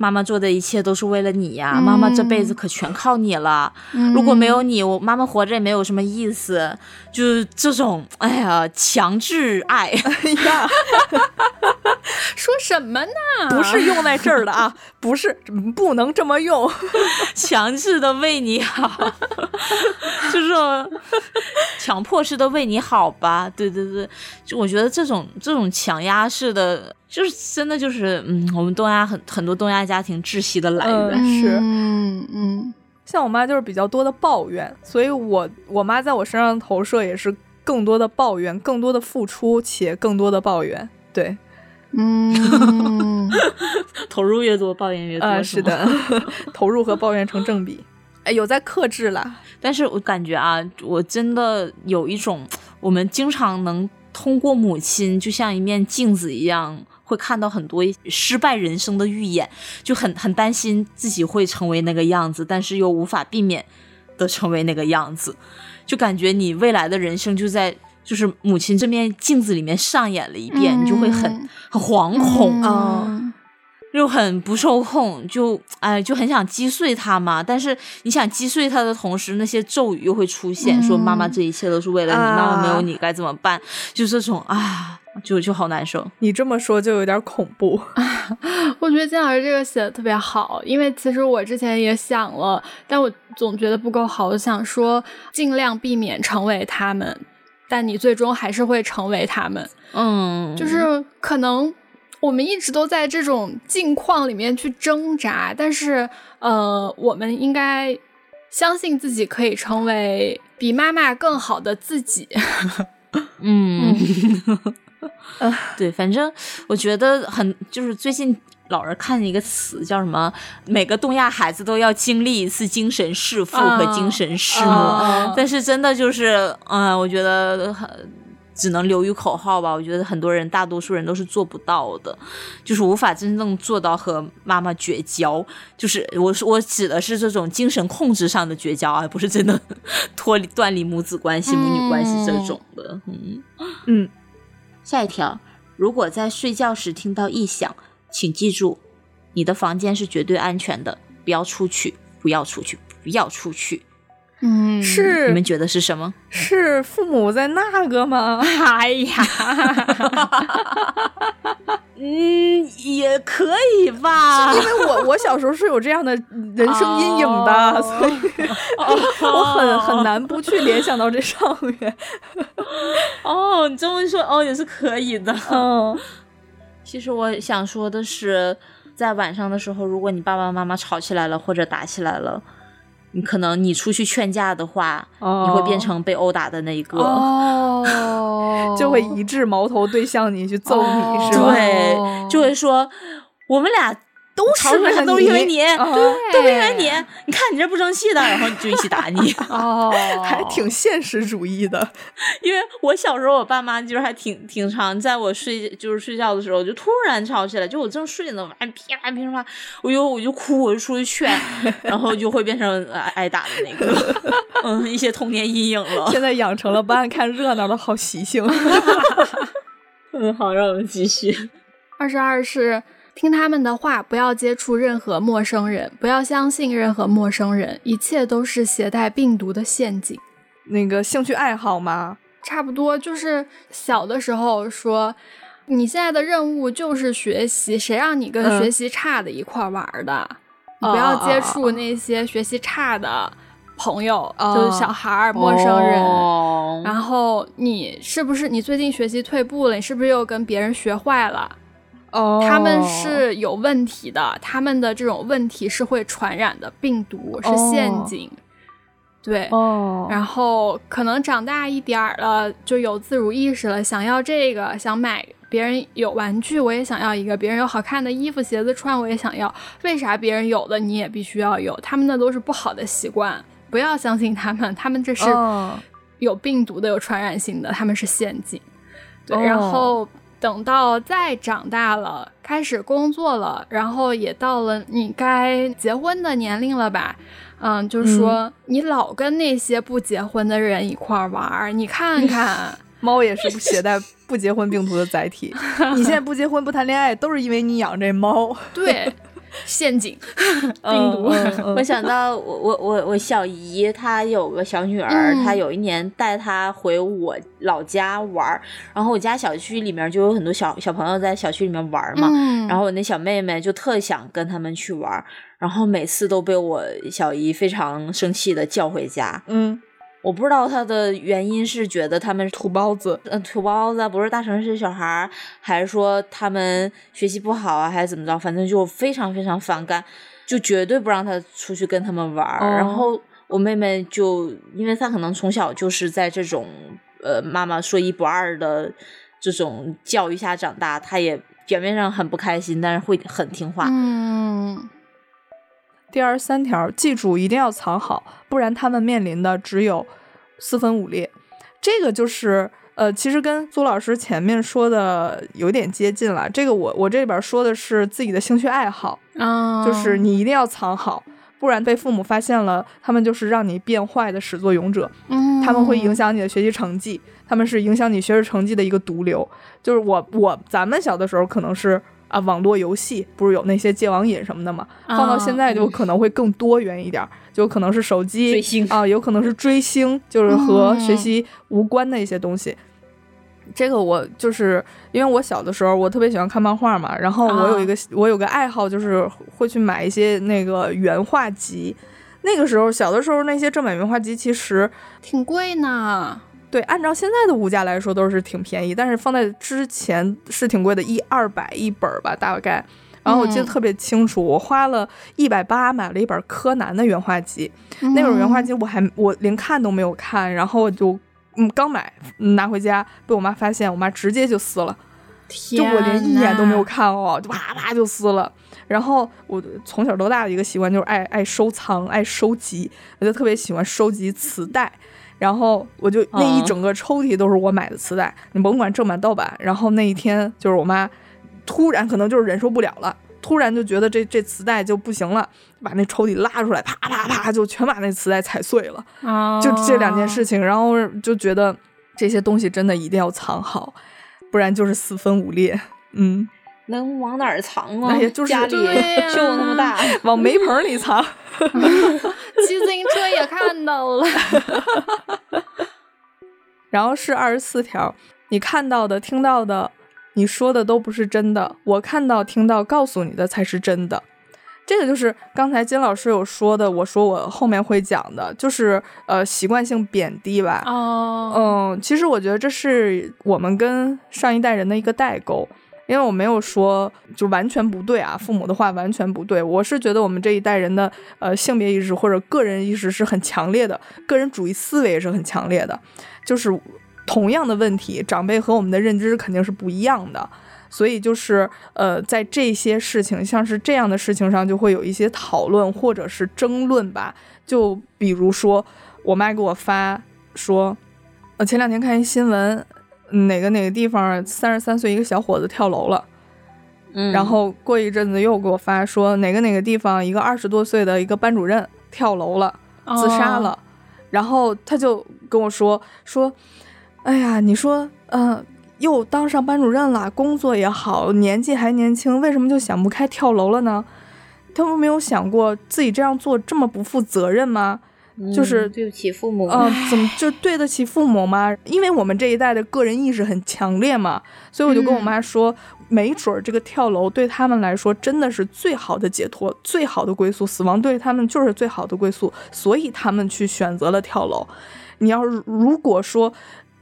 妈妈做的一切都是为了你呀，嗯妈妈这辈子可全靠你了。嗯如果没有你，我妈妈活着也没有什么意思。就是这种，哎呀，强制爱。(laughs) 哎呀，(laughs) 说什么呢？不是用在这儿的啊，(laughs) 不是，不能这么用。强制的为你好，就是强迫式的为你好吧？对对对，就我觉得这种这种强压式的，就是真的就是嗯，我们东亚很很多东亚家庭窒息的来源。嗯是嗯嗯像我妈就是比较多的抱怨，所以我我妈在我身上的投射也是更多的抱怨，更多的付出且更多的抱怨。对，嗯，(laughs) 投入越多，抱怨越多。啊、是。是的，(laughs) 投入和抱怨成正比。哎，有在克制啦。但是我感觉啊，我真的有一种，我们经常能通过母亲，就像一面镜子一样，会看到很多失败人生的预演，就很很担心自己会成为那个样子，但是又无法避免的成为那个样子，就感觉你未来的人生就在就是母亲这面镜子里面上演了一遍，你就会很很惶恐啊。又很不受控，就哎就很想击碎他嘛。但是你想击碎他的同时，那些咒语又会出现，说妈妈这一切都是为了你，妈妈没有你该怎么办？就这种啊，就就好难受。你这么说就有点恐怖。(laughs) 我觉得金老师这个写的特别好，因为其实我之前也想了，但我总觉得不够好。我想说尽量避免成为他们，但你最终还是会成为他们。嗯，就是可能。我们一直都在这种境况里面去挣扎，但是，呃，我们应该相信自己可以成为比妈妈更好的自己。(laughs) 嗯，(laughs) 对，反正我觉得很，就是最近老是看一个词叫什么，每个东亚孩子都要经历一次精神弑父和精神弑母，但是真的就是，嗯，我觉得很。只能流于口号吧，我觉得很多人，大多数人都是做不到的，就是无法真正做到和妈妈绝交。就是我我指的是这种精神控制上的绝交，而不是真的 (laughs) 脱离断离母子关系、母女关系这种的。嗯嗯。下一条，如果在睡觉时听到异响，请记住，你的房间是绝对安全的，不要出去，不要出去，不要出去。嗯，是你们觉得是什么？是父母在那个吗？(laughs) 哎呀，(laughs) 嗯，也可以吧。因为我我小时候是有这样的人生阴影的，所以 (laughs) 我很很难不去联想到这上面。哦，你这么说，哦，也是可以的。嗯，其实我想说的是，在晚上的时候，如果你爸爸妈妈吵起来了或者打起来了。你可能你出去劝架的话，你会变成被殴打的那一个，(laughs) 就会一致矛头对向你去揍你，是吧？对，就会说我们俩。都是，都因为你，对，都因为你。你看你这不争气的，然后就一起打你。(laughs) 哦，(laughs) 还挺现实主义的。(laughs) 因为我小时候，我爸妈就是还挺挺常在我睡就是睡觉的时候，就突然吵起来，就我正睡呢，完噼啪噼啪，我就我就哭，我就出去劝，然后就会变成挨打的那个。嗯，一些童年阴影了。现在养成了不爱看热闹的好习性。嗯，好，让我们继续。二十二是。听他们的话，不要接触任何陌生人，不要相信任何陌生人，一切都是携带病毒的陷阱。那个兴趣爱好吗？差不多，就是小的时候说，你现在的任务就是学习，谁让你跟学习差的一块玩的？不要接触那些学习差的朋友，就是小孩儿、陌生人。然后你是不是你最近学习退步了？你是不是又跟别人学坏了？哦，他们是有问题的，他们的这种问题是会传染的，病毒是陷阱，对，哦，然后可能长大一点儿了，就有自主意识了，想要这个，想买别人有玩具，我也想要一个；别人有好看的衣服、鞋子穿，我也想要。为啥别人有的你也必须要有？他们那都是不好的习惯，不要相信他们，他们这是有病毒的、有传染性的，他们是陷阱。对，然后。等到再长大了，开始工作了，然后也到了你该结婚的年龄了吧？嗯，就是说你老跟那些不结婚的人一块玩儿，你看 (laughs) 看，猫也是携带不结婚病毒的载体。(laughs) 你现在不结婚不谈恋爱，都是因为你养这猫。对。陷阱，(laughs) 病毒。(laughs) 我想到我我我我小姨她有个小女儿，她有一年带她回我老家玩儿，然后我家小区里面就有很多小小朋友在小区里面玩嘛，然后我那小妹妹就特想跟他们去玩，然后每次都被我小姨非常生气的叫回家。嗯。我不知道他的原因是觉得他们土包子，嗯，土包子不是大城市小孩儿，还是说他们学习不好啊，还是怎么着？反正就非常非常反感，就绝对不让他出去跟他们玩儿。然后我妹妹就，因为她可能从小就是在这种呃妈妈说一不二的这种教育下长大，她也表面上很不开心，但是会很听话。嗯。第二十三条，记住一定要藏好，不然他们面临的只有四分五裂。这个就是呃，其实跟苏老师前面说的有点接近了。这个我我这里边说的是自己的兴趣爱好，啊，就是你一定要藏好，不然被父母发现了，他们就是让你变坏的始作俑者。嗯，他们会影响你的学习成绩，他们是影响你学习成绩的一个毒瘤。就是我我咱们小的时候可能是啊网络游戏，不是有那些戒网瘾什么的嘛，放到现在就可能会更多元一点，就可能是手机啊，有可能是追星，就是和学习无关的一些东西。这个我就是因为我小的时候我特别喜欢看漫画嘛，然后我有一个、我有个爱好就是会去买一些那个原画集。那个时候小的时候那些正版原画集其实挺贵呢。对，按照现在的物价来说都是挺便宜，但是放在之前是挺贵的，一二百一本吧，大概。然后我记得特别清楚，我花了一百八买了一本柯南的原画集，那本原画集我还我连看都没有看，然后我就嗯刚买拿回家被我妈发现，我妈直接就撕了，就我连一眼都没有看哦，就啪啪就撕了。然后我从小到大的一个习惯就是爱爱收藏、爱收集，我就特别喜欢收集磁带。然后我就那一整个抽屉都是我买的磁带，你甭管正版盗版。然后那一天就是我妈突然可能就是忍受不了了，突然就觉得这这磁带就不行了，把那抽屉拉出来，啪啪啪就全把那磁带踩碎了。就这两件事情，然后就觉得这些东西真的一定要藏好，不然就是四分五裂。嗯。能往哪儿藏啊？哎呀，就是家里 (laughs) 就那么大，(laughs) 往煤棚里藏。(laughs) 骑自行车也看到了。然后是二十四条，你看到的、听到的、你说的都不是真的，我看到、听到、告诉你的才是真的。这个就是刚才金老师有说的，我说我后面会讲的，就是呃习惯性贬低吧。哦，嗯，其实我觉得这是我们跟上一代人的一个代沟。因为我没有说就完全不对啊，父母的话完全不对。我是觉得我们这一代人的呃性别意识或者个人意识是很强烈的，个人主义思维也是很强烈的。就是同样的问题，长辈和我们的认知肯定是不一样的，所以就是呃在这些事情，像是这样的事情上，就会有一些讨论或者是争论吧。就比如说，我妈给我发说，呃前两天看一新闻。哪个哪个地方三十三岁一个小伙子跳楼了，嗯，然后过一阵子又给我发说哪个哪个地方一个二十多岁的一个班主任跳楼了，自杀了，然后他就跟我说说，哎呀，你说，嗯，又当上班主任了，工作也好，年纪还年轻，为什么就想不开跳楼了呢？他们没有想过自己这样做这么不负责任吗？就是对不起父母，嗯，怎么就对得起父母吗？因为我们这一代的个人意识很强烈嘛，所以我就跟我妈说，没准儿这个跳楼对他们来说真的是最好的解脱，最好的归宿，死亡对他们就是最好的归宿，所以他们去选择了跳楼。你要如果说。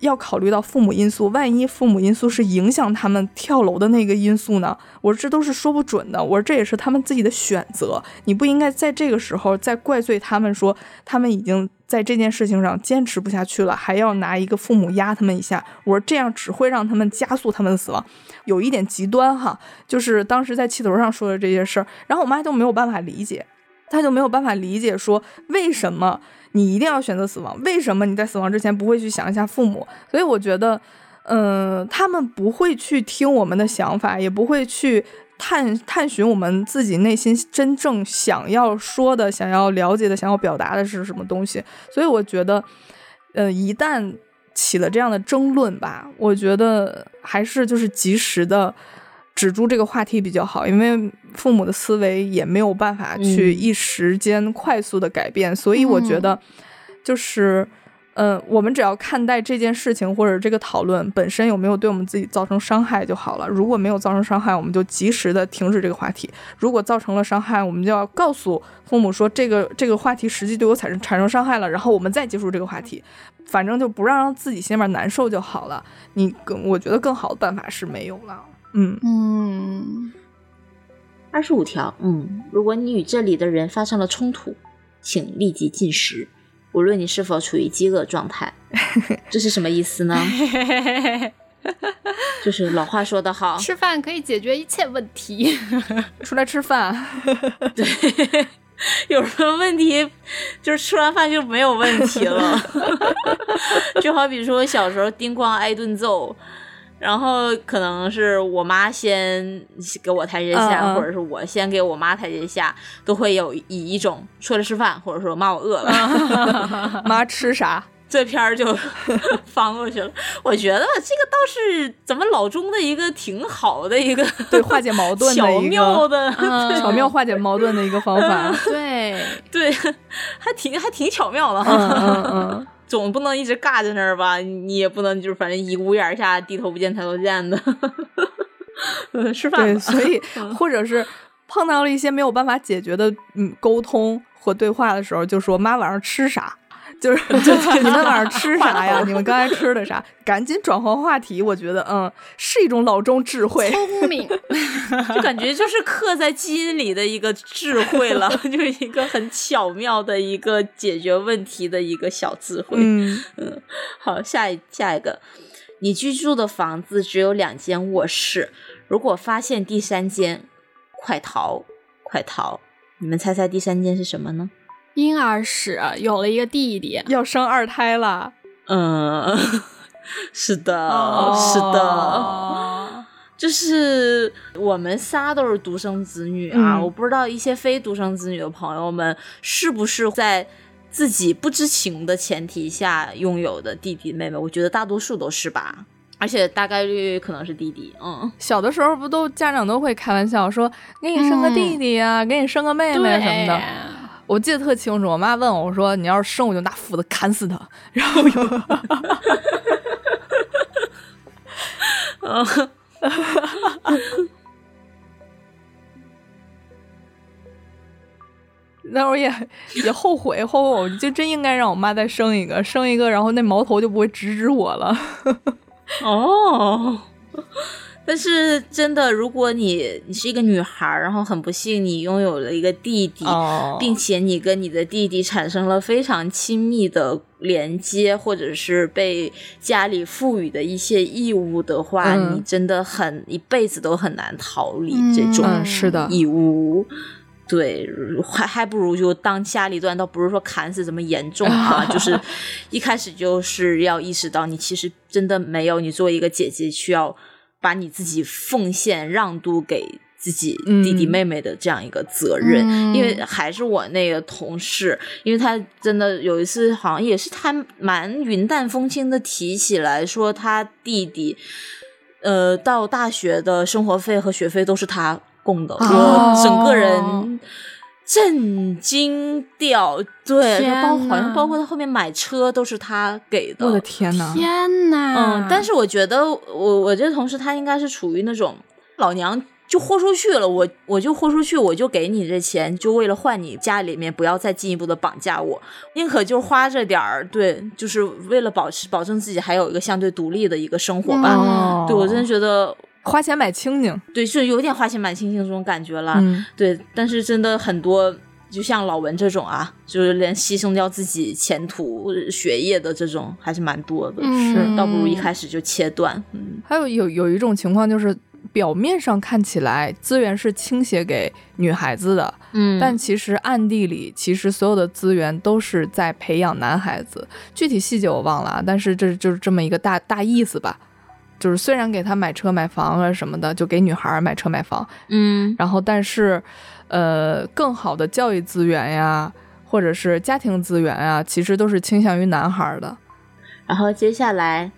要考虑到父母因素，万一父母因素是影响他们跳楼的那个因素呢？我说这都是说不准的。我说这也是他们自己的选择，你不应该在这个时候再怪罪他们，说他们已经在这件事情上坚持不下去了，还要拿一个父母压他们一下。我说这样只会让他们加速他们的死亡，有一点极端哈。就是当时在气头上说的这些事儿，然后我妈就没有办法理解，他就没有办法理解说为什么。你一定要选择死亡？为什么你在死亡之前不会去想一下父母？所以我觉得，嗯，他们不会去听我们的想法，也不会去探探寻我们自己内心真正想要说的、想要了解的、想要表达的是什么东西。所以我觉得，呃，一旦起了这样的争论吧，我觉得还是就是及时的。止住这个话题比较好，因为父母的思维也没有办法去一时间快速的改变，所以我觉得，就是，嗯，我们只要看待这件事情或者这个讨论本身有没有对我们自己造成伤害就好了。如果没有造成伤害，我们就及时的停止这个话题；如果造成了伤害，我们就要告诉父母说这个这个话题实际对我产生产生伤害了，然后我们再结束这个话题。反正就不让让自己心里面难受就好了。你更我觉得更好的办法是没有了。嗯嗯，二十五条，嗯，如果你与这里的人发生了冲突，请立即进食，无论你是否处于饥饿状态。(laughs) 这是什么意思呢？(laughs) 就是老话说得好，吃饭可以解决一切问题。(laughs) 出来吃饭，对，有什么问题，就是吃完饭就没有问题了。就好比说小时候叮咣挨顿揍。然后可能是我妈先给我台阶下，嗯嗯或者是我先给我妈台阶下，都会有以一种出来吃饭，或者说妈我饿了，(laughs) 妈吃啥？这片儿就翻过去了。我觉得这个倒是咱们老中的一个挺好的一个 (laughs) 对，化解矛盾的 (laughs) 巧妙的，嗯巧妙化解矛盾的一个方法。对，对，还挺还挺巧妙的嗯哈。嗯嗯，总不能一直尬在那儿吧？你也不能就是反正一屋檐下低头不见抬头见的。嗯，(laughs) 吃饭对，所以 (laughs) 或者是碰到了一些没有办法解决的嗯沟通和对话的时候，就说妈晚上吃啥？就是 (laughs) 你们晚上吃啥呀？你们刚才吃的啥？赶紧转换话题，我觉得嗯是一种老中智慧。(laughs) 聪明，(laughs) 就感觉就是刻在基因里的一个智慧了，就是一个很巧妙的一个解决问题的一个小智慧。嗯好，下一下一个，你居住的房子只有两间卧室，如果发现第三间，快逃，快逃！你们猜猜第三间是什么呢？婴儿室有了一个弟弟，要生二胎了，嗯，是的，哦是的。就是我们仨都是独生子女啊，嗯我不知道一些非独生子女的朋友们是不是在自己不知情的前提下拥有的弟弟妹妹，我觉得大多数都是吧，而且大概率可能是弟弟，嗯，小的时候不都家长都会开玩笑说给你生个弟弟呀、给你生个妹妹什么的。我记得特清楚，我妈问我，我说：“你要是生，我就拿斧子砍死他。(laughs) ”然后有，(laughs) (laughs) 那会儿也也后悔，后悔我就真应该让我妈再生一个，生一个，然后那矛头就不会直指我了。哦。但是真的，如果你你是一个女孩，然后很不幸你拥有了一个弟弟，哦。并且你跟你的弟弟产生了非常亲密的连接，或者是被家里赋予的一些义务的话，嗯。你真的很一辈子都很难逃离这种嗯是的。义务。对，还还不如就当家里断，倒不是说砍死这么严重啊，就是 (laughs) 一开始就是要意识到，你其实真的没有，你作为一个姐姐需要把你自己奉献让渡给自己弟弟嗯妹妹的这样一个责任，嗯。因为还是我那个同事，因为他真的有一次好像也是他蛮云淡风轻的提起来说他弟弟，呃，到大学的生活费和学费都是他供的，哦。我整个人。震惊掉，对，天包好像包括他后面买车都是他给的，我的天呐！天呐！嗯，但是我觉得我我这同事他应该是处于那种老娘就豁出去了，我我就豁出去，我就给你这钱，就为了换你家里面不要再进一步的绑架我，宁可就花这点儿，对，就是为了保持保证自己还有一个相对独立的一个生活吧。哦对我真的觉得，花钱买清静。对，是有点花钱买清净这种感觉了。嗯，对，但是真的很多，就像老文这种啊，就是连牺牲掉自己前途学业的这种还是蛮多的。嗯是，倒不如一开始就切断。嗯。还有有有一种情况就是，表面上看起来资源是倾斜给女孩子的，嗯但其实暗地里，其实所有的资源都是在培养男孩子。具体细节我忘了啊，但是这就是这么一个大大意思吧。就是虽然给他买车买房啊什么的，就给女孩买车买房，嗯然后但是，呃，更好的教育资源呀，或者是家庭资源呀，其实都是倾向于男孩的。然后接下来，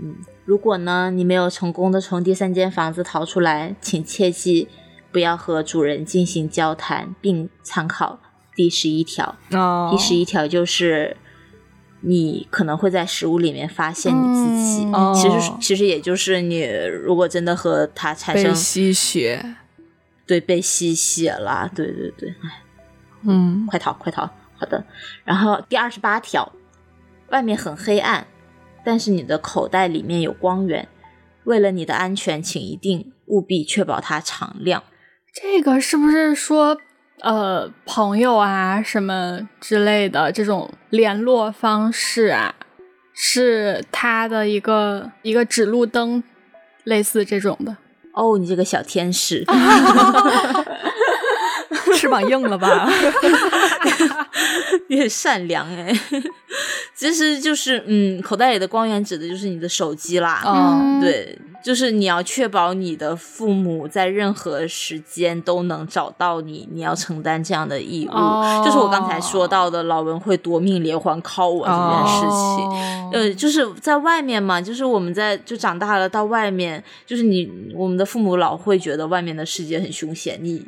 嗯，如果呢你没有成功的从第三间房子逃出来，请切记不要和主人进行交谈，并参考第十一条。哦第十一条就是。你可能会在食物里面发现你自己，嗯其实哦其实也就是你如果真的和它产被生吸血，对被吸血了，对对对，哎，嗯，快逃快逃！好的，然后第二十八条，外面很黑暗，但是你的口袋里面有光源。为了你的安全，请一定务必确保它常亮。这个是不是说，呃，朋友啊什么之类的这种联络方式啊，是他的一个一个指路灯，类似这种的？哦，你这个小天使，(laughs) 翅膀硬了吧？(laughs) 你很善良哎，其实就是嗯，口袋里的光源指的就是你的手机啦。嗯对，就是你要确保你的父母在任何时间都能找到你，你要承担这样的义务。哦就是我刚才说到的，老文会夺命连环 call 我这件事情。哦呃，就是在外面嘛，就是我们在就长大了到外面，就是你我们的父母老会觉得外面的世界很凶险，你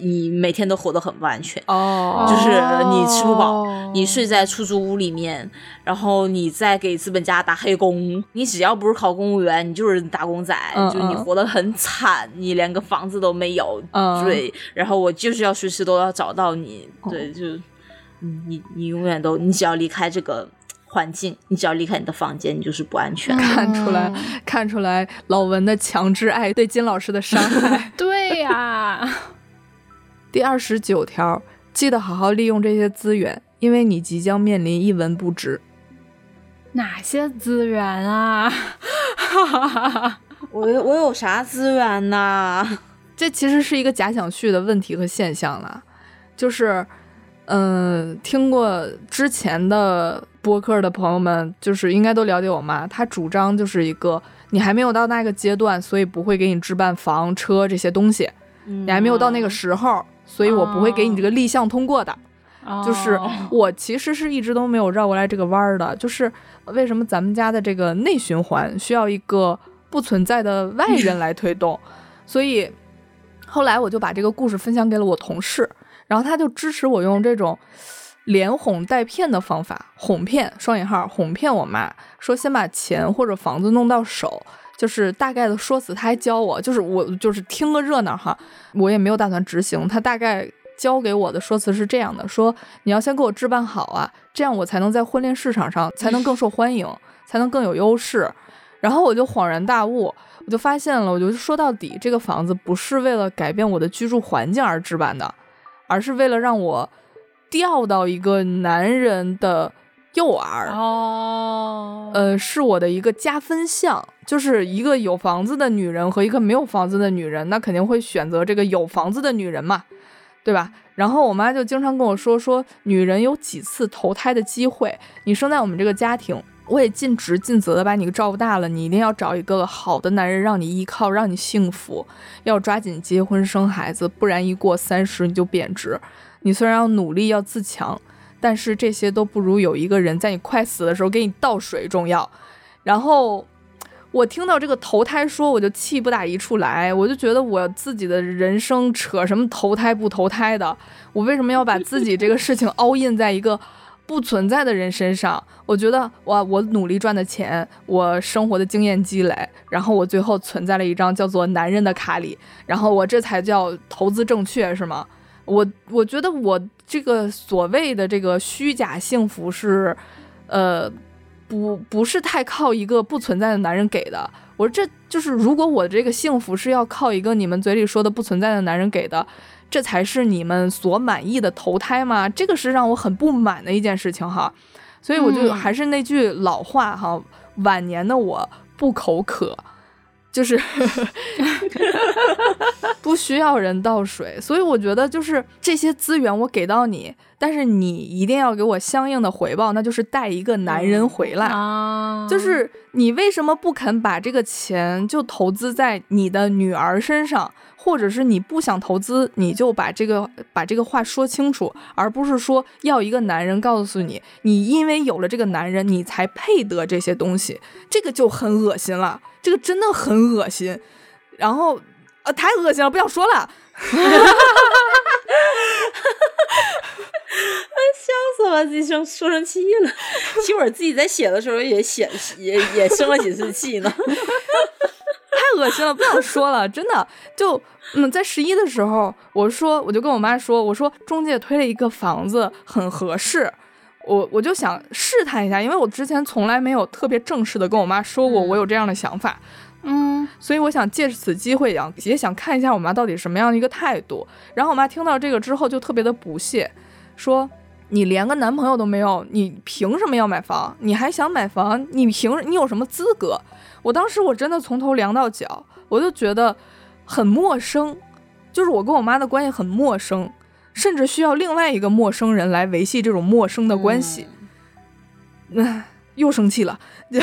你每天都活得很不安全。哦，就是你吃不饱，哦你睡在出租屋里面，然后你再给资本家打黑工，你只要不是考公务员，你就是打工仔，嗯就是你嗯活得很惨，你连个房子都没有，嗯对，然后我就是要随时都要找到你，哦对，就嗯，你你永远都，你只要离开这个环境，你只要离开你的房间，你就是不安全。看出来嗯看出来老文的强制爱对金老师的伤害。(laughs) 对呀，(laughs) 第二十九条，记得好好利用这些资源，因为你即将面临一文不值。哪些资源啊？(laughs) 我有我有啥资源呐？(laughs) 这其实是一个假想序的问题和现象了，就是，嗯、听过之前的播客的朋友们，就是应该都了解我妈，她主张就是一个你还没有到那个阶段，所以不会给你置办房车这些东西，你你还没有到那个时候，所以我不会给你这个立项通过的。就是哦我其实是一直都没有绕过来这个弯儿的，就是为什么咱们家的这个内循环需要一个不存在的外人来推动，(laughs) 所以后来我就把这个故事分享给了我同事，然后他就支持我用这种连哄带骗的方法，哄骗双引号哄骗我妈，说先把钱或者房子弄到手。就是大概的说辞，他还教我，就是我就是听个热闹哈，我也没有打算执行。他大概教给我的说辞是这样的：说你要先给我置办好啊，这样我才能在婚恋市场上才能更受欢迎，才能更有优势。然后我就恍然大悟，我就发现了，我就说到底，这个房子不是为了改变我的居住环境而置办的，而是为了让我掉到一个男人的诱饵。哦，呃，是我的一个加分项，就是一个有房子的女人和一个没有房子的女人，那肯定会选择这个有房子的女人嘛，对吧？然后我妈就经常跟我说，说女人有几次投胎的机会，你生在我们这个家庭，我也尽职尽责的把你照顾大了，你一定要找一个好的男人让你依靠，让你幸福，要抓紧结婚生孩子，不然一过三十你就贬值。你虽然要努力要自强，但是这些都不如有一个人在你快死的时候给你倒水重要。然后我听到这个投胎说，我就气不打一处来，我就觉得我自己的人生扯什么投胎不投胎的，我为什么要把自己这个事情凹印在一个不存在的人身上？我觉得哇，我努力赚的钱，我生活的经验积累，然后我最后存在了一张叫做男人的卡里，然后我这才叫投资正确，是吗？我我觉得我这个所谓的这个虚假幸福是，呃，不不是太靠一个不存在的男人给的。我说这就是如果我这个幸福是要靠一个你们嘴里说的不存在的男人给的，这才是你们所满意的投胎吗？这个是让我很不满的一件事情哈。所以我就嗯还是那句老话哈，晚年的我不口渴。就是 (laughs) 不需要人倒水，所以我觉得就是这些资源我给到你，但是你一定要给我相应的回报，那就是带一个男人回来。啊，就是你为什么不肯把这个钱就投资在你的女儿身上，或者是你不想投资，你就把这个把这个话说清楚，而不是说要一个男人告诉你，你因为有了这个男人，你才配得这些东西，这个就很恶心了，这个真的很恶心。然后啊，太恶心了，不想说了。(laughs) 笑死我了，自己生说生气了。其实我自己在写的时候也写也也生了几次气呢。(laughs) 太恶心了，不想说了，真的就嗯，在十一的时候，我说我就跟我妈说，我说中介推了一个房子很合适，我我就想试探一下，因为我之前从来没有特别正式的跟我妈说过我有这样的想法，嗯所以我想借此机会想也想看一下我妈到底什么样的一个态度。然后我妈听到这个之后就特别的不屑，说。你连个男朋友都没有，你凭什么要买房？你还想买房？你凭你有什么资格？我当时我真的从头凉到脚，我就觉得很陌生，就是我跟我妈的关系很陌生，甚至需要另外一个陌生人来维系这种陌生的关系。那又生气了 (laughs) (laughs)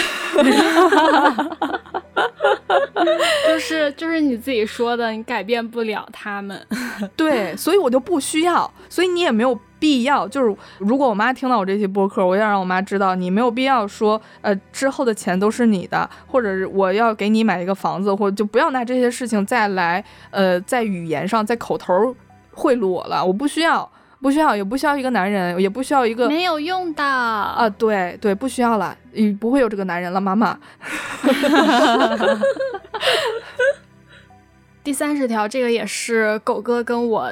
就是就是你自己说的，你改变不了他们。对，所以我就不需要，所以你也没有必要。就是如果我妈听到我这期播客，我要让我妈知道，你没有必要说，呃，之后的钱都是你的，或者是我要给你买一个房子，或者就不要拿这些事情再来，呃，在语言上，在口头贿赂我了，我不需要。不需要，也不需要一个男人，也不需要一个没有用的啊！对对，不需要了，你不会有这个男人了，妈妈。(laughs) (laughs) 第三十条，这个也是狗哥跟我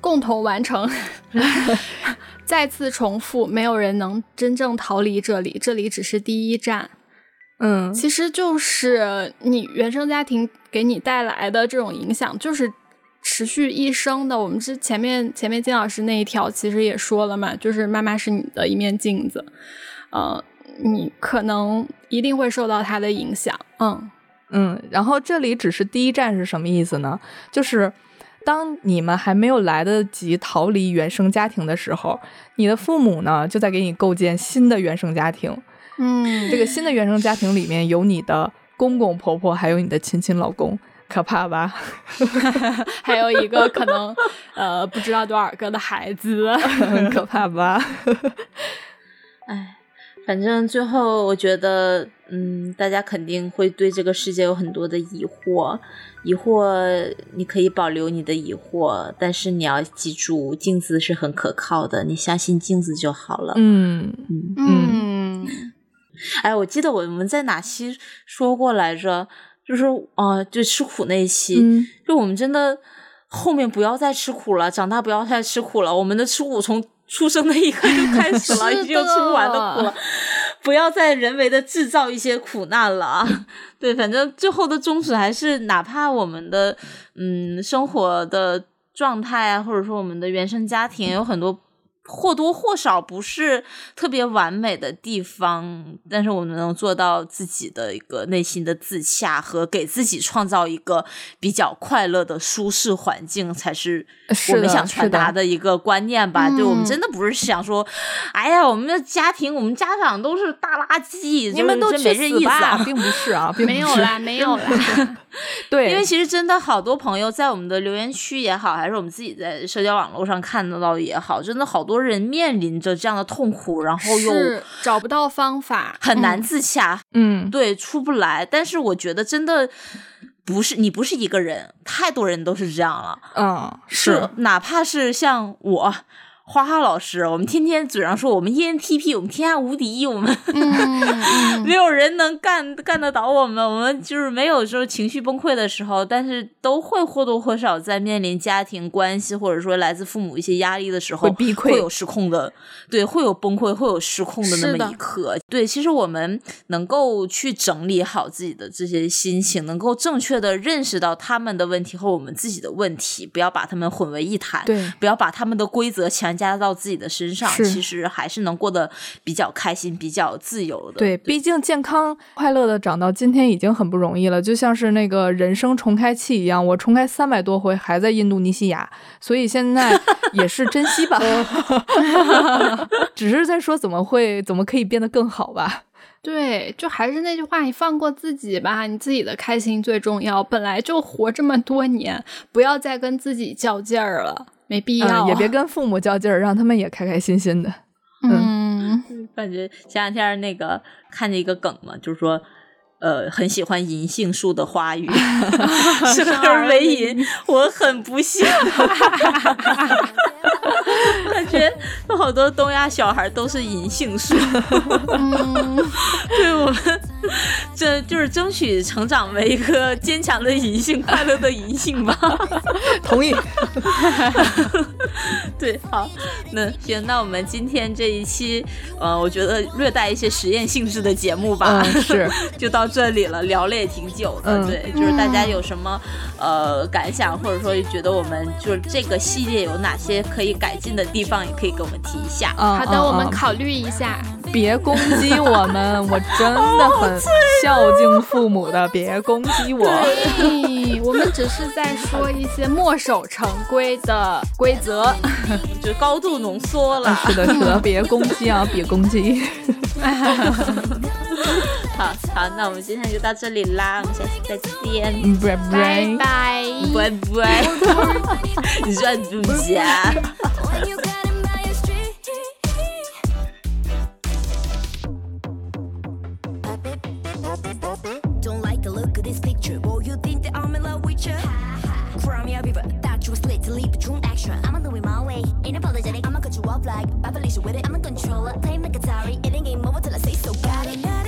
共同完成。(laughs) 再次重复，没有人能真正逃离这里，这里只是第一站。嗯，其实就是你原生家庭给你带来的这种影响，就是。持续一生的，我们之前面前面金老师那一条其实也说了嘛，就是妈妈是你的一面镜子，呃，你可能一定会受到她的影响，嗯嗯。然后这里只是第一站是什么意思呢？就是当你们还没有来得及逃离原生家庭的时候，你的父母呢就在给你构建新的原生家庭，嗯，这个新的原生家庭里面有你的公公婆婆，还有你的亲亲老公。可怕吧？(laughs) 还有一个可能，呃，不知道多少个的孩子，很 (laughs) 可怕吧？哎，反正最后我觉得，嗯，大家肯定会对这个世界有很多的疑惑。疑惑，你可以保留你的疑惑，但是你要记住，镜子是很可靠的，你相信镜子就好了。嗯嗯嗯。哎，我记得我们在哪期说过来着？就是啊，就吃苦那一期，就我们真的后面不要再吃苦了，长大不要再吃苦了。我们的吃苦从出生的一刻就开始了，(laughs) 已经有吃不完的苦了，不要再人为的制造一些苦难了啊！(laughs) 对，反正最后的宗旨还是，哪怕我们的嗯生活的状态啊，或者说我们的原生家庭有很多。或多或少不是特别完美的地方，但是我们能做到自己的一个内心的自洽和给自己创造一个比较快乐的舒适环境，才是我们想传达的一个观念吧。对我们真的不是想说，哎呀，我们的家庭，我们家长都是大垃圾，你们都去死吧，并不是啊，(laughs) 没有啦，没有啦。(laughs) 对，因为其实真的好多朋友在我们的留言区也好，还是我们自己在社交网络上看得到也好，真的好多。人面临着这样的痛苦，然后又找不到方法，很难自洽。嗯，对，出不来。但是我觉得真的不是你不是一个人，太多人都是这样了。嗯，是，哪怕是像我。花花老师，我们天天嘴上说我们 ENTP，我们天下无敌，我们 (laughs) 没有人能干干得倒我们。我们就是没有说情绪崩溃的时候，但是都会或多或少在面临家庭关系或者说来自父母一些压力的时候，会有失控的，对，会有崩溃，会有失控的那么一刻。对，其实我们能够去整理好自己的这些心情，能够正确的认识到他们的问题和我们自己的问题，不要把他们混为一谈，对，不要把他们的规则强。加到自己的身上，其实还是能过得比较开心、比较自由的。对，毕竟健康快乐的长到今天已经很不容易了，就像是那个人生重开器一样，我重开三百多回还在印度尼西亚，所以现在 (laughs) 也是珍惜吧。(laughs) 只是在说怎么会怎么可以变得更好吧？对，就还是那句话，你放过自己吧，你自己的开心最重要。本来就活这么多年，不要再跟自己较劲儿了。没必要，也别跟父母较劲儿，让他们也开开心心的。嗯，(laughs) 感觉前两天那个看见一个梗嘛，就是说。呃，很喜欢银杏树的花语，(laughs) 生而为银，我很不幸。(laughs) 觉得好多东亚小孩都是银杏树。对我们，这就是争取成长为一个坚强的银杏，快乐的银杏吧。同意。对，好，那行，那我们今天这一期，呃，我觉得略带一些实验性质的节目吧，是，就到。这里了，聊了也挺久的，对，就是大家有什么呃感想，或者说觉得我们就是这个系列有哪些可以改进的地方，也可以跟跟我们提一下。好的，我们考虑一下。别攻击我们，我真的很孝敬父母的，别攻击我。(laughs) 对，我们只是在说一些墨守成规的规则，就高度浓缩了。是的，是的，(laughs) 别攻击啊，别攻击。(laughs) 好好，那我们今天就到这里啦，我们下次再见，拜拜拜拜拜，你算住家。I'm in love with you? Cry me a river, thought you was lit to the true action. I'ma do it my way, ain't apologetic. I'ma cut you off like Lisa with it. I'm a controller, play my guitar, it ain't game over till I say so. Got it.